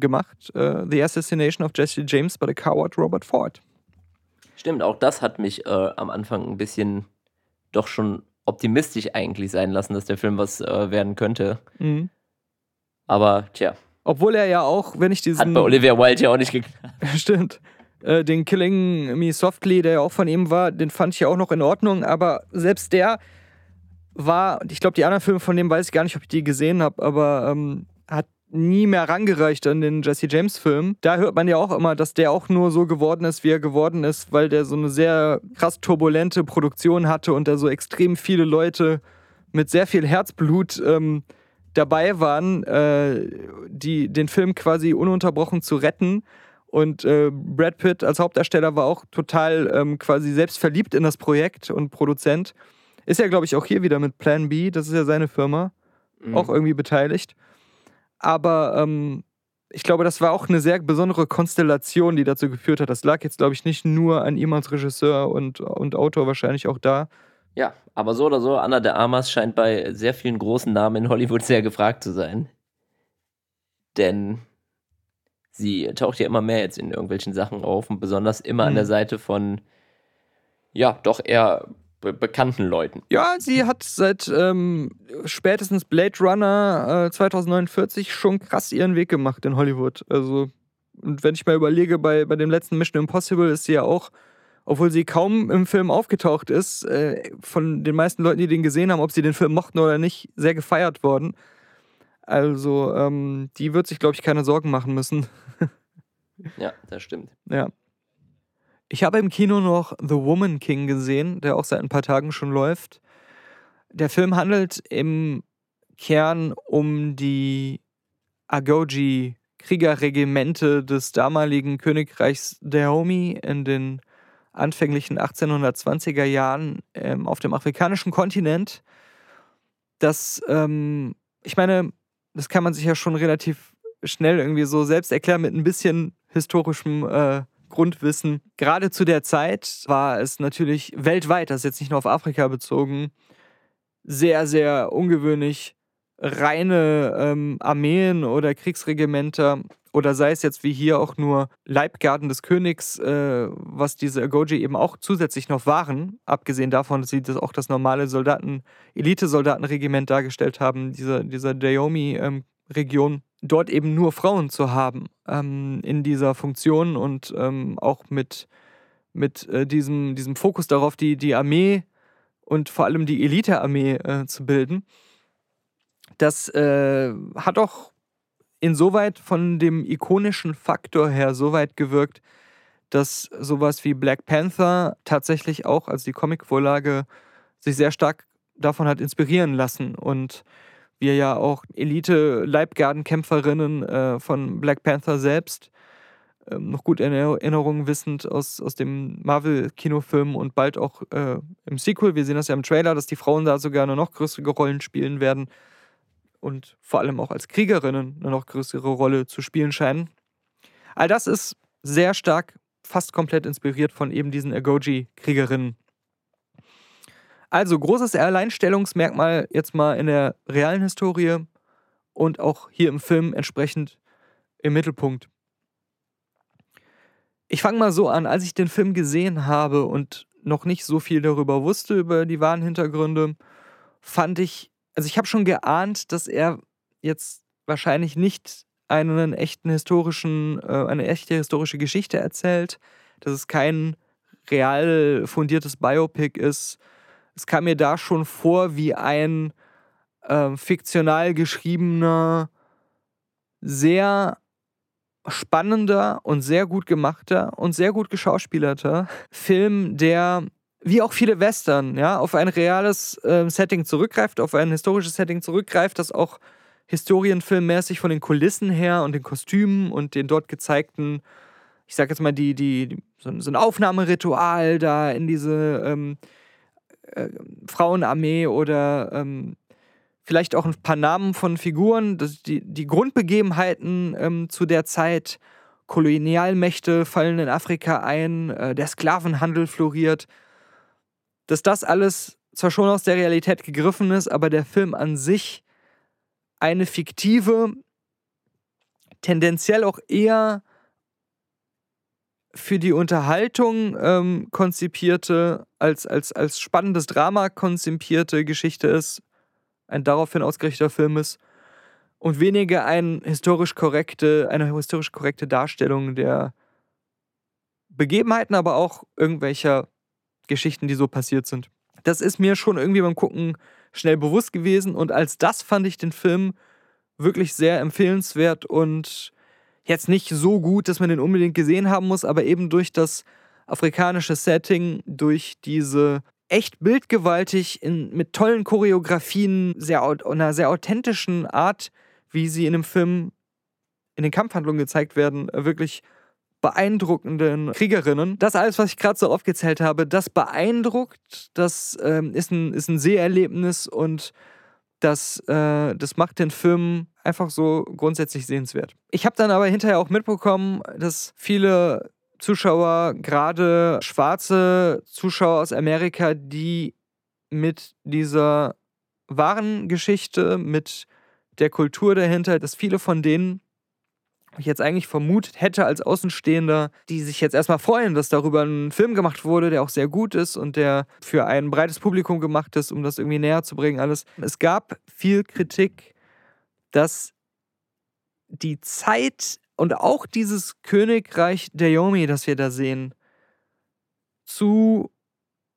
gemacht: äh, The Assassination of Jesse James by the Coward Robert Ford. Stimmt, auch das hat mich äh, am Anfang ein bisschen doch schon optimistisch eigentlich sein lassen, dass der Film was äh, werden könnte. Mhm. Aber tja, Obwohl er ja auch, wenn ich diesen. hat bei Olivia Wilde ja auch nicht geklappt. Stimmt. Äh, den Killing Me Softly, der ja auch von ihm war, den fand ich ja auch noch in Ordnung, aber selbst der war, ich glaube, die anderen Filme von dem weiß ich gar nicht, ob ich die gesehen habe, aber ähm, nie mehr rangereicht an den Jesse James Film. Da hört man ja auch immer, dass der auch nur so geworden ist, wie er geworden ist, weil der so eine sehr krass turbulente Produktion hatte und da so extrem viele Leute mit sehr viel Herzblut ähm, dabei waren, äh, die den Film quasi ununterbrochen zu retten. Und äh, Brad Pitt als Hauptdarsteller war auch total ähm, quasi selbst verliebt in das Projekt und Produzent. Ist ja, glaube ich, auch hier wieder mit Plan B, das ist ja seine Firma, Mhm. auch irgendwie beteiligt. Aber ähm, ich glaube, das war auch eine sehr besondere Konstellation, die dazu geführt hat. Das lag jetzt, glaube ich, nicht nur an ihm als Regisseur und, und Autor, wahrscheinlich auch da. Ja, aber so oder so, Anna de Armas scheint bei sehr vielen großen Namen in Hollywood sehr gefragt zu sein. Denn sie taucht ja immer mehr jetzt in irgendwelchen Sachen auf und besonders immer an Mhm. der Seite von, ja, doch eher be bekannten Leuten. Ja, sie hat seit ähm, spätestens Blade Runner äh, 2049 schon krass ihren Weg gemacht in Hollywood. Also, und wenn ich mal überlege, bei, bei dem letzten Mission Impossible ist sie ja auch, obwohl sie kaum im Film aufgetaucht ist, äh, von den meisten Leuten, die den gesehen haben, ob sie den Film mochten oder nicht, sehr gefeiert worden. Also, ähm, die wird sich, glaube ich, keine Sorgen machen müssen. Ja, das stimmt. Ja. Ich habe im Kino noch The Woman King gesehen, der auch seit ein paar Tagen schon läuft. Der Film handelt im Kern um die Agoji-Kriegerregimente des damaligen Königreichs Dahomey in den anfänglichen 1820er Jahren ähm, auf dem afrikanischen Kontinent. Das, ähm, ich meine, das kann man sich ja schon relativ schnell irgendwie so selbst erklären mit ein bisschen historischem äh, Grundwissen. Gerade zu der Zeit war es natürlich weltweit, das ist jetzt nicht nur auf Afrika bezogen, sehr, sehr ungewöhnlich, reine ähm, Armeen oder Kriegsregimenter oder sei es jetzt wie hier auch nur Leibgarden des Königs, äh, was diese Agoji eben auch zusätzlich noch waren, abgesehen davon, dass sie das auch das normale Soldaten, Elite-Soldatenregiment dargestellt haben, dieser, dieser Dayomi-Region, dort eben nur Frauen zu haben ähm, in dieser Funktion und ähm, auch mit, mit äh, diesem, diesem Fokus darauf, die, die Armee und vor allem die Elite-Armee äh, zu bilden. Das äh, hat auch insoweit von dem ikonischen Faktor her so weit gewirkt, dass sowas wie Black Panther tatsächlich auch als die Comicvorlage sich sehr stark davon hat inspirieren lassen. Und wir ja auch Elite-Leibgardenkämpferinnen äh, von Black Panther selbst ähm, noch gut in Erinnerung wissend aus, aus dem Marvel-Kinofilm und bald auch äh, im Sequel. Wir sehen das ja im Trailer, dass die Frauen da sogar eine noch größere Rollen spielen werden und vor allem auch als Kriegerinnen eine noch größere Rolle zu spielen scheinen. All das ist sehr stark, fast komplett inspiriert von eben diesen Agoji-Kriegerinnen. Also großes Alleinstellungsmerkmal jetzt mal in der realen Historie und auch hier im Film entsprechend im Mittelpunkt. Ich fange mal so an, als ich den Film gesehen habe und noch nicht so viel darüber wusste, über die wahren Hintergründe, fand ich, also ich habe schon geahnt, dass er jetzt wahrscheinlich nicht einen echten historischen, äh, eine echte historische Geschichte erzählt, dass es kein real fundiertes Biopic ist. Es kam mir da schon vor wie ein äh, fiktional geschriebener, sehr spannender und sehr gut gemachter und sehr gut geschauspielerter Film, der wie auch viele Western, ja, auf ein reales äh, Setting zurückgreift, auf ein historisches Setting zurückgreift, das auch historienfilmmäßig von den Kulissen her und den Kostümen und den dort gezeigten, ich sag jetzt mal, die, die, die so, ein Aufnahmeritual da in diese ähm, äh, Frauenarmee oder ähm, vielleicht auch ein paar Namen von Figuren, die, die Grundbegebenheiten ähm, zu der Zeit. Kolonialmächte fallen in Afrika ein, äh, der Sklavenhandel floriert. Dass das alles zwar schon aus der Realität gegriffen ist, aber der Film an sich eine fiktive, tendenziell auch eher für die Unterhaltung ähm, konzipierte, als, als, als spannendes Drama konzipierte Geschichte ist, ein daraufhin ausgerichteter Film ist und weniger ein historisch korrekte, eine historisch korrekte Darstellung der Begebenheiten, aber auch irgendwelcher Geschichten, die so passiert sind. Das ist mir schon irgendwie beim Gucken schnell bewusst gewesen und als das fand ich den Film wirklich sehr empfehlenswert und jetzt nicht so gut, dass man den unbedingt gesehen haben muss, aber eben durch das afrikanische Setting, durch diese echt bildgewaltig, in, mit tollen Choreografien, sehr, einer sehr authentischen Art, wie sie in dem Film in den Kampfhandlungen gezeigt werden, äh, wirklich beeindruckenden Kriegerinnen. Das alles, was ich gerade so aufgezählt habe, das beeindruckt, das ähm, ist, ein, ist ein Seherlebnis und das, äh, das macht den Film einfach so grundsätzlich sehenswert. Ich habe dann aber hinterher auch mitbekommen, dass viele Zuschauer, gerade schwarze Zuschauer aus Amerika, die mit dieser wahren Geschichte, mit der Kultur dahinter, dass viele von denen ich jetzt eigentlich vermutet hätte als Außenstehender, die sich jetzt erstmal freuen, dass darüber ein Film gemacht wurde, der auch sehr gut ist und der für ein breites Publikum gemacht ist, um das irgendwie näher zu bringen, alles. Es gab viel Kritik, dass die Zeit und auch dieses Königreich der Yomi, das wir da sehen, zu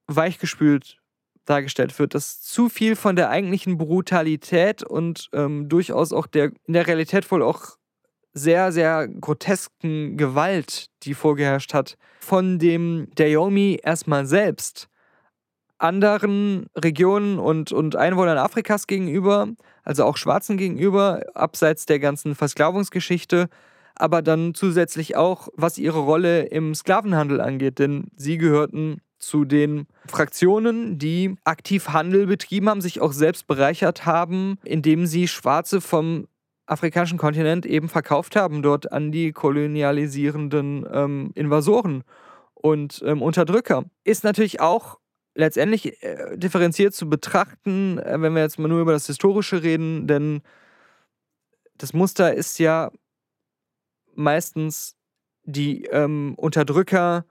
weichgespült dargestellt wird, dass zu viel von der eigentlichen Brutalität und ähm, durchaus auch der in der Realität wohl auch sehr, sehr grotesken Gewalt, die vorgeherrscht hat, von dem der Yomi erstmal selbst anderen Regionen und, und Einwohnern Afrikas gegenüber, also auch Schwarzen gegenüber, abseits der ganzen Versklavungsgeschichte, aber dann zusätzlich auch, was ihre Rolle im Sklavenhandel angeht, denn sie gehörten zu den Fraktionen, die aktiv Handel betrieben haben, sich auch selbst bereichert haben, indem sie Schwarze vom afrikanischen Kontinent eben verkauft haben, dort an die kolonialisierenden ähm, Invasoren und ähm, Unterdrücker. Ist natürlich auch letztendlich äh, differenziert zu betrachten, äh, wenn wir jetzt mal nur über das Historische reden, denn das Muster ist ja meistens die ähm, Unterdrücker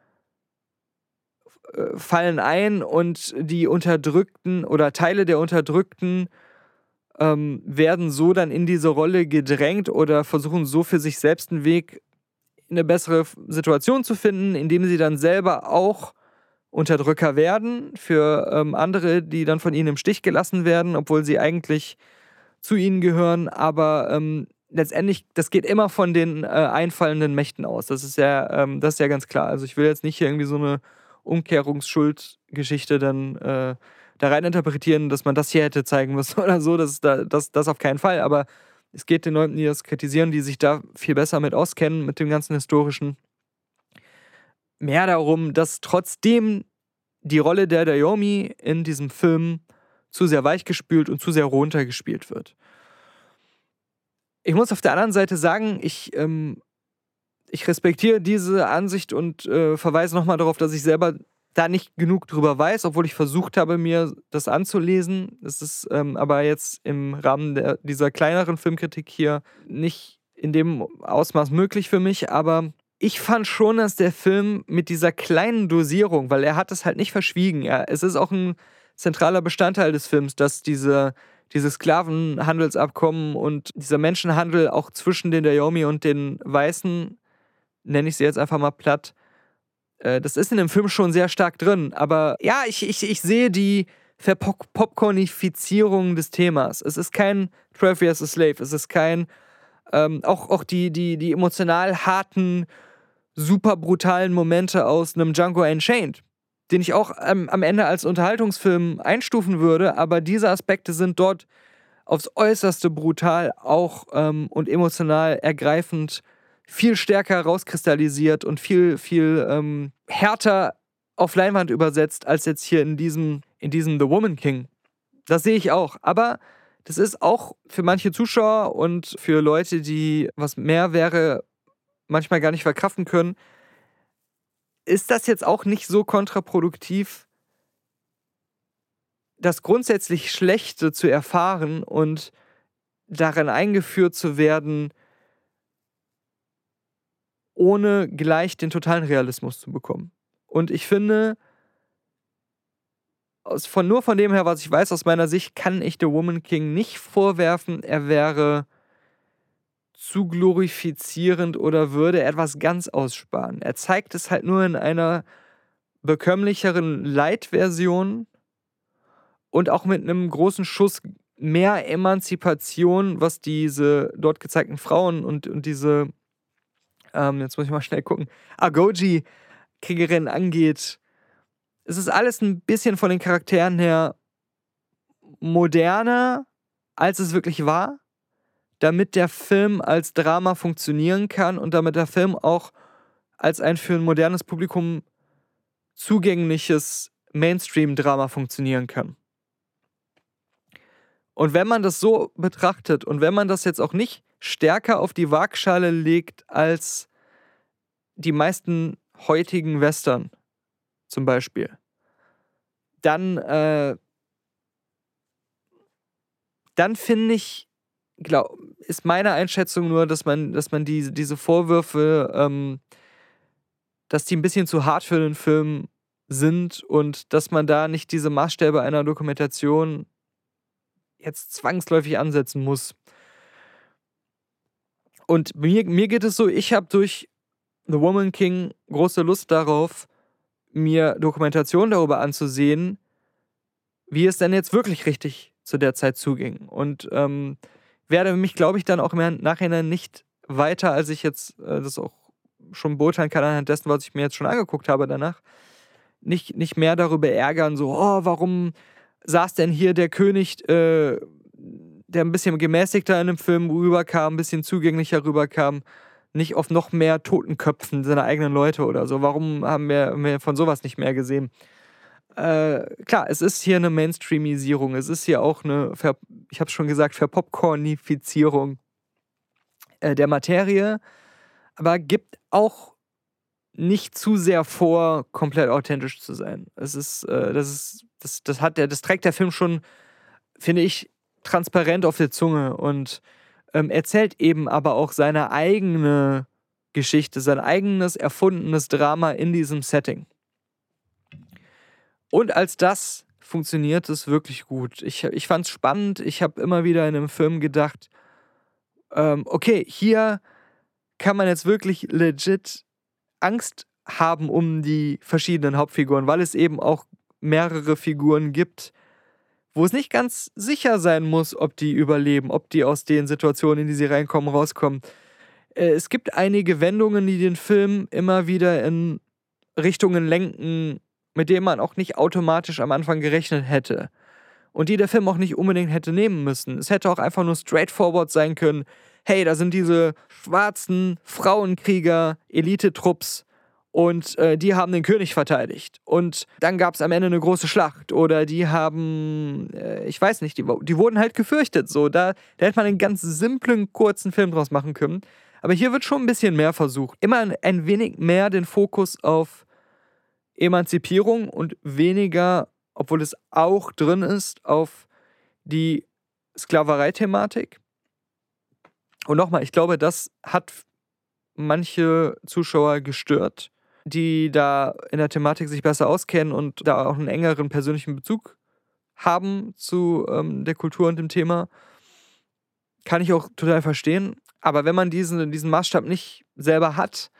äh, fallen ein und die Unterdrückten oder Teile der Unterdrückten ähm, werden so dann in diese Rolle gedrängt oder versuchen so für sich selbst einen Weg in eine bessere Situation zu finden, indem sie dann selber auch Unterdrücker werden für ähm, andere, die dann von ihnen im Stich gelassen werden, obwohl sie eigentlich zu ihnen gehören, aber ähm, letztendlich, das geht immer von den äh, einfallenden Mächten aus. Das ist ja, ähm, das ist ja ganz klar. Also ich will jetzt nicht hier irgendwie so eine Umkehrungsschuldgeschichte dann äh, da rein interpretieren, dass man das hier hätte zeigen müssen oder so. Das, das, das auf keinen Fall. Aber es geht den Leuten, die das kritisieren, die sich da viel besser mit auskennen, mit dem ganzen historischen, mehr darum, dass trotzdem die Rolle der Naomi in diesem Film zu sehr weichgespült und zu sehr runtergespielt wird. Ich muss auf der anderen Seite sagen, ich, ähm, ich respektiere diese Ansicht und äh, verweise nochmal darauf, dass ich selber da nicht genug drüber weiß, obwohl ich versucht habe, mir das anzulesen. Das ist ähm, aber jetzt im Rahmen der, dieser kleineren Filmkritik hier nicht in dem Ausmaß möglich für mich. Aber ich fand schon, dass der Film mit dieser kleinen Dosierung, weil er hat es halt nicht verschwiegen. Ja, es ist auch ein zentraler Bestandteil des Films, dass diese, diese Sklavenhandelsabkommen und dieser Menschenhandel auch zwischen den Dayomi und den Weißen, nenne ich sie jetzt einfach mal platt, äh, das ist in dem Film schon sehr stark drin. Aber ja, ich, ich, ich sehe die Verpopcornifizierung des Themas. Es ist kein 12 Years a Slave. Es ist kein, ähm, auch, auch die, die, die emotional harten, super brutalen Momente aus einem Django Unchained, den ich auch ähm, am Ende als Unterhaltungsfilm einstufen würde. Aber diese Aspekte sind dort aufs Äußerste brutal auch ähm, und emotional ergreifend viel stärker rauskristallisiert und viel, viel ähm, härter auf Leinwand übersetzt, als jetzt hier in diesem, in diesem The Woman King. Das sehe ich auch. Aber das ist auch für manche Zuschauer und für Leute, die was mehr wäre, manchmal gar nicht verkraften können, ist das jetzt auch nicht so kontraproduktiv, das grundsätzlich Schlechte zu erfahren und darin eingeführt zu werden, ohne gleich den totalen Realismus zu bekommen. Und ich finde, aus, von, nur von dem her, was ich weiß aus meiner Sicht, kann ich The Woman King nicht vorwerfen, er wäre zu glorifizierend oder würde etwas ganz aussparen. Er zeigt es halt nur in einer bekömmlicheren Light-Version und auch mit einem großen Schuss mehr Emanzipation, was diese dort gezeigten Frauen und, und diese ähm, jetzt muss ich mal schnell gucken, Agoji-Kriegerin angeht. Es ist alles ein bisschen von den Charakteren her moderner, als es wirklich war, damit der Film als Drama funktionieren kann und damit der Film auch als ein für ein modernes Publikum zugängliches Mainstream-Drama funktionieren kann. Und wenn man das so betrachtet und wenn man das jetzt auch nicht stärker auf die Waagschale legt als die meisten heutigen Western zum Beispiel, dann, äh, dann finde ich, glaub, ist meine Einschätzung nur, dass man, dass man die, diese Vorwürfe, ähm, dass die ein bisschen zu hart für den Film sind und dass man da nicht diese Maßstäbe einer Dokumentation jetzt zwangsläufig ansetzen muss. Und mir, mir geht es so, ich habe durch The Woman King große Lust darauf, mir Dokumentationen darüber anzusehen, wie es denn jetzt wirklich richtig zu der Zeit zuging. Und ähm, werde mich, glaube ich, dann auch im Nachhinein nicht weiter, als ich jetzt äh, das auch schon beurteilen kann anhand dessen, was ich mir jetzt schon angeguckt habe danach, nicht, nicht mehr darüber ärgern, so, oh, warum saß denn hier der König äh, der ein bisschen gemäßigter in dem Film rüberkam, ein bisschen zugänglicher rüberkam, nicht auf noch mehr Totenköpfen seiner eigenen Leute oder so. Warum haben wir, haben wir von sowas nicht mehr gesehen? Äh, klar, es ist hier eine Mainstreamisierung, es ist hier auch eine, Ver ich habe es schon gesagt, Verpopcornifizierung äh, der Materie, aber gibt auch nicht zu sehr vor, komplett authentisch zu sein. Es ist, äh, das ist, das, das hat der, das trägt der Film schon, finde ich, transparent auf der Zunge und ähm, erzählt eben aber auch seine eigene Geschichte, sein eigenes erfundenes Drama in diesem Setting. Und als das funktioniert es wirklich gut. Ich, ich fand es spannend. Ich habe immer wieder in einem Film gedacht, ähm, okay, hier kann man jetzt wirklich legit Angst haben um die verschiedenen Hauptfiguren, weil es eben auch mehrere Figuren gibt, wo es nicht ganz sicher sein muss, ob die überleben, ob die aus den Situationen, in die sie reinkommen, rauskommen. Äh, es gibt einige Wendungen, die den Film immer wieder in Richtungen lenken, mit dem man auch nicht automatisch am Anfang gerechnet hätte. Und die der Film auch nicht unbedingt hätte nehmen müssen. Es hätte auch einfach nur straightforward sein können. Hey, da sind diese schwarzen Frauenkrieger, Elite-Trupps und äh, die haben den König verteidigt. Und dann gab es am Ende eine große Schlacht. Oder die haben, äh, ich weiß nicht, die, die, wurden halt gefürchtet. So, da, da hätte man einen ganz simplen, kurzen Film draus machen können. Aber hier wird schon ein bisschen mehr versucht. Immer ein, ein wenig mehr den Fokus auf Emanzipierung und weniger, obwohl es auch drin ist, auf die Sklaverei-Thematik. Und nochmal, ich glaube, das hat manche Zuschauer gestört die da in der Thematik sich besser auskennen und da auch einen engeren persönlichen Bezug haben zu ähm, der Kultur und dem Thema, kann ich auch total verstehen. Aber wenn man diesen, diesen Maßstab nicht selber hat,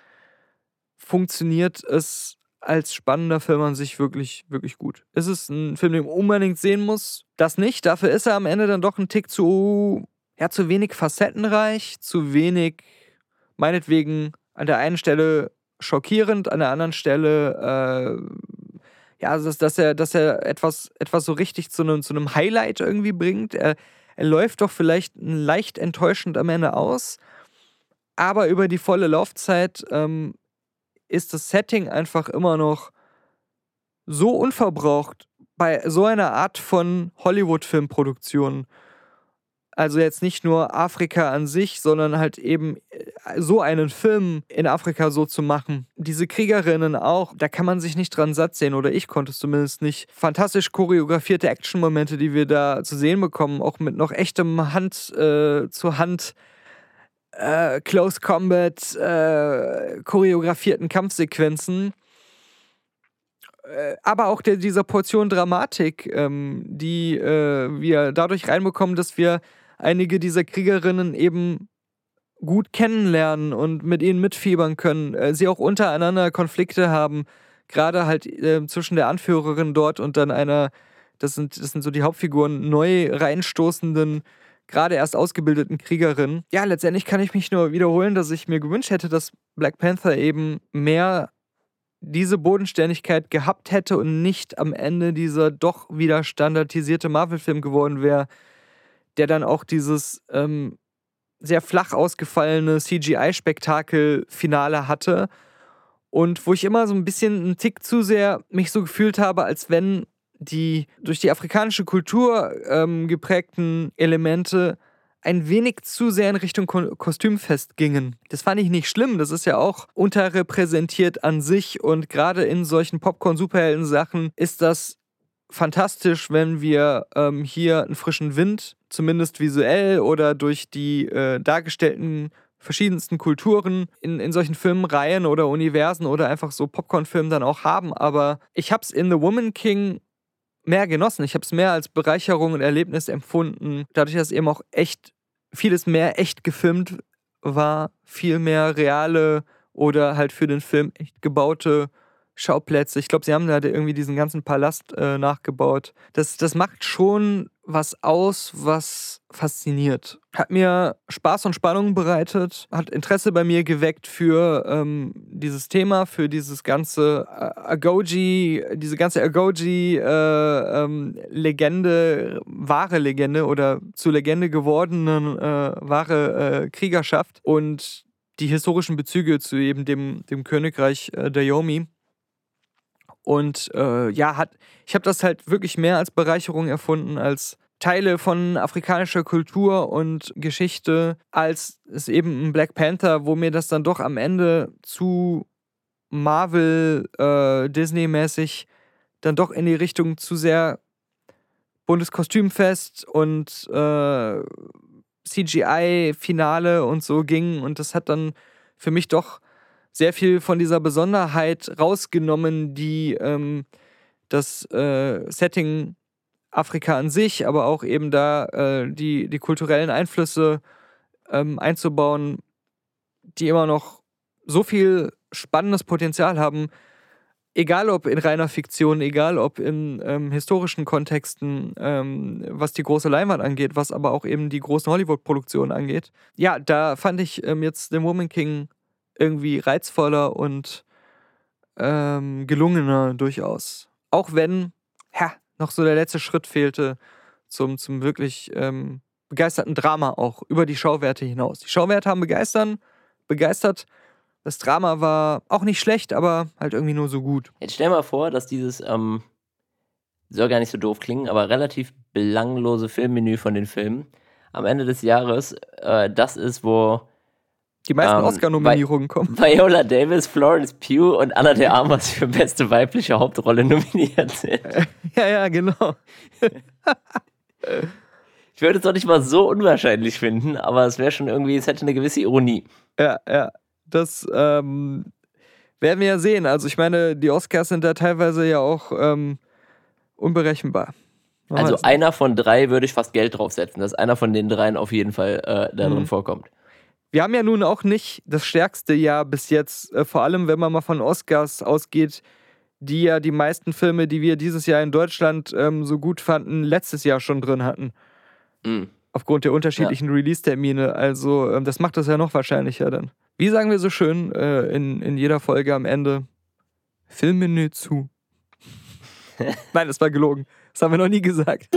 funktioniert es als spannender Film an sich wirklich, wirklich gut. Ist es ein Film, den man unbedingt sehen muss? Das nicht. Dafür ist er am Ende dann doch ein Tick zu, ja, zu wenig facettenreich, zu wenig, meinetwegen an der einen Stelle schockierend, an der anderen Stelle, äh, ja, also dass, dass, er, dass er etwas, etwas so richtig zu einem, zu einem Highlight irgendwie bringt. Er, er läuft doch vielleicht leicht enttäuschend am Ende aus, aber über die volle Laufzeit ähm, ist das Setting einfach immer noch so unverbraucht bei so einer Art von Hollywood-Filmproduktion also jetzt nicht nur Afrika an sich, sondern halt eben äh, so einen Film in Afrika so zu machen. Diese Kriegerinnen auch, da kann man sich nicht dran satt sehen, oder ich konnte es zumindest nicht. Fantastisch choreografierte Action-Momente, die wir da zu sehen bekommen, auch mit noch echtem Hand äh, zu Hand. Äh, Close Combat, äh, choreografierten Kampfsequenzen äh, aber auch der, dieser Portion Dramatik, ähm, die äh, wir dadurch reinbekommen, dass wir einige dieser Kriegerinnen eben gut kennenlernen und mit ihnen mitfiebern können. Äh, sie auch untereinander Konflikte haben, gerade halt äh, zwischen der Anführerin dort und dann einer, das sind, das sind so die Hauptfiguren, neu reinstoßenden, gerade erst ausgebildeten Kriegerinnen. Ja, letztendlich kann ich mich nur wiederholen, dass ich mir gewünscht hätte, dass Black Panther eben mehr diese Bodenständigkeit gehabt hätte und nicht am Ende dieser doch wieder standardisierte Marvel-Film geworden wäre, der dann auch dieses ähm, sehr flach ausgefallene CGI-Spektakel-Finale hatte. Und wo ich immer so ein bisschen einen Tick zu sehr mich so gefühlt habe, als wenn die durch die afrikanische Kultur ähm, geprägten Elemente ein wenig zu sehr in Richtung Ko Kostümfest gingen. Das fand ich nicht schlimm, das ist ja auch unterrepräsentiert an sich und gerade in solchen Popcorn-Superhelden-Sachen ist das fantastisch, wenn wir ähm, hier einen frischen Wind, zumindest visuell oder durch die äh, dargestellten verschiedensten Kulturen in, in solchen Filmreihen oder Universen oder einfach so Popcorn-Filmen dann auch haben. Aber ich habe es in The Woman King mehr genossen. Ich habe es mehr als Bereicherung und Erlebnis empfunden. Dadurch, dass eben auch echt vieles mehr echt gefilmt war, viel mehr reale oder halt für den Film echt gebaute Schauplätze. Ich glaube, sie haben da irgendwie diesen ganzen Palast äh, nachgebaut. Das, das macht schon was aus, was fasziniert. Hat mir Spaß und Spannung bereitet, hat Interesse bei mir geweckt für ähm, dieses Thema, für dieses ganze äh, Agoji, diese ganze Agoji-Legende, äh, ähm, wahre Legende oder zu Legende gewordenen äh, wahre äh, Kriegerschaft und die historischen Bezüge zu eben dem, dem Königreich äh, Dayomi. Und äh, ja, hat, ich habe das halt wirklich mehr als Bereicherung erfunden, als Teile von afrikanischer Kultur und Geschichte, als es eben ein Black Panther, wo mir das dann doch am Ende zu Marvel, äh, dann doch in die Richtung zu sehr buntes Kostümfest und äh, CGI-Finale und so ging. Und das hat dann für mich doch sehr viel von dieser Besonderheit rausgenommen, die ähm, das äh, Setting Afrika an sich, aber auch eben da äh, die, die kulturellen Einflüsse ähm, einzubauen, die immer noch so viel spannendes Potenzial haben, egal ob in reiner Fiktion, egal ob in ähm, historischen Kontexten, ähm, was die große Leinwand angeht, was aber auch eben die großen Hollywood-Produktionen angeht. Ja, da fand ich ähm, jetzt den Woman King irgendwie reizvoller und ähm, gelungener durchaus. Auch wenn, ja, noch so der letzte Schritt fehlte zum, zum wirklich ähm, begeisterten Drama auch über die Schauwerte hinaus. Die Schauwerte haben begeistern, begeistert. Das Drama war auch nicht schlecht, aber halt irgendwie nur so gut. Jetzt stell mal vor, dass dieses, ähm, soll gar nicht so doof klingen, aber relativ belanglose Filmmenü von den Filmen am Ende des Jahres äh, das ist, wo die meisten ähm, Oscar-Nominierungen kommen. Viola Davis, Florence Pugh und Anna de Armas für beste weibliche Hauptrolle nominiert sind. Ja, ja, genau. ich würde es doch nicht mal so unwahrscheinlich finden, aber es wäre schon irgendwie, es hätte eine gewisse Ironie. Ja, ja. Das ähm, werden wir ja sehen. Also ich meine, die Oscars sind da teilweise ja auch ähm, unberechenbar. Also einer von drei würde ich fast Geld draufsetzen, dass einer von den dreien auf jeden Fall äh, da drin mhm. vorkommt. Wir haben ja nun auch nicht das stärkste Jahr bis jetzt, äh, vor allem wenn man mal von Oscars ausgeht, die ja die meisten Filme, die wir dieses Jahr in Deutschland ähm, so gut fanden, letztes Jahr schon drin hatten. Mhm. Aufgrund der unterschiedlichen ja. Release-Termine. Also ähm, das macht das ja noch wahrscheinlicher dann. Wie sagen wir so schön äh, in, in jeder Folge am Ende? Filmmenü zu. Nein, das war gelogen. Das haben wir noch nie gesagt.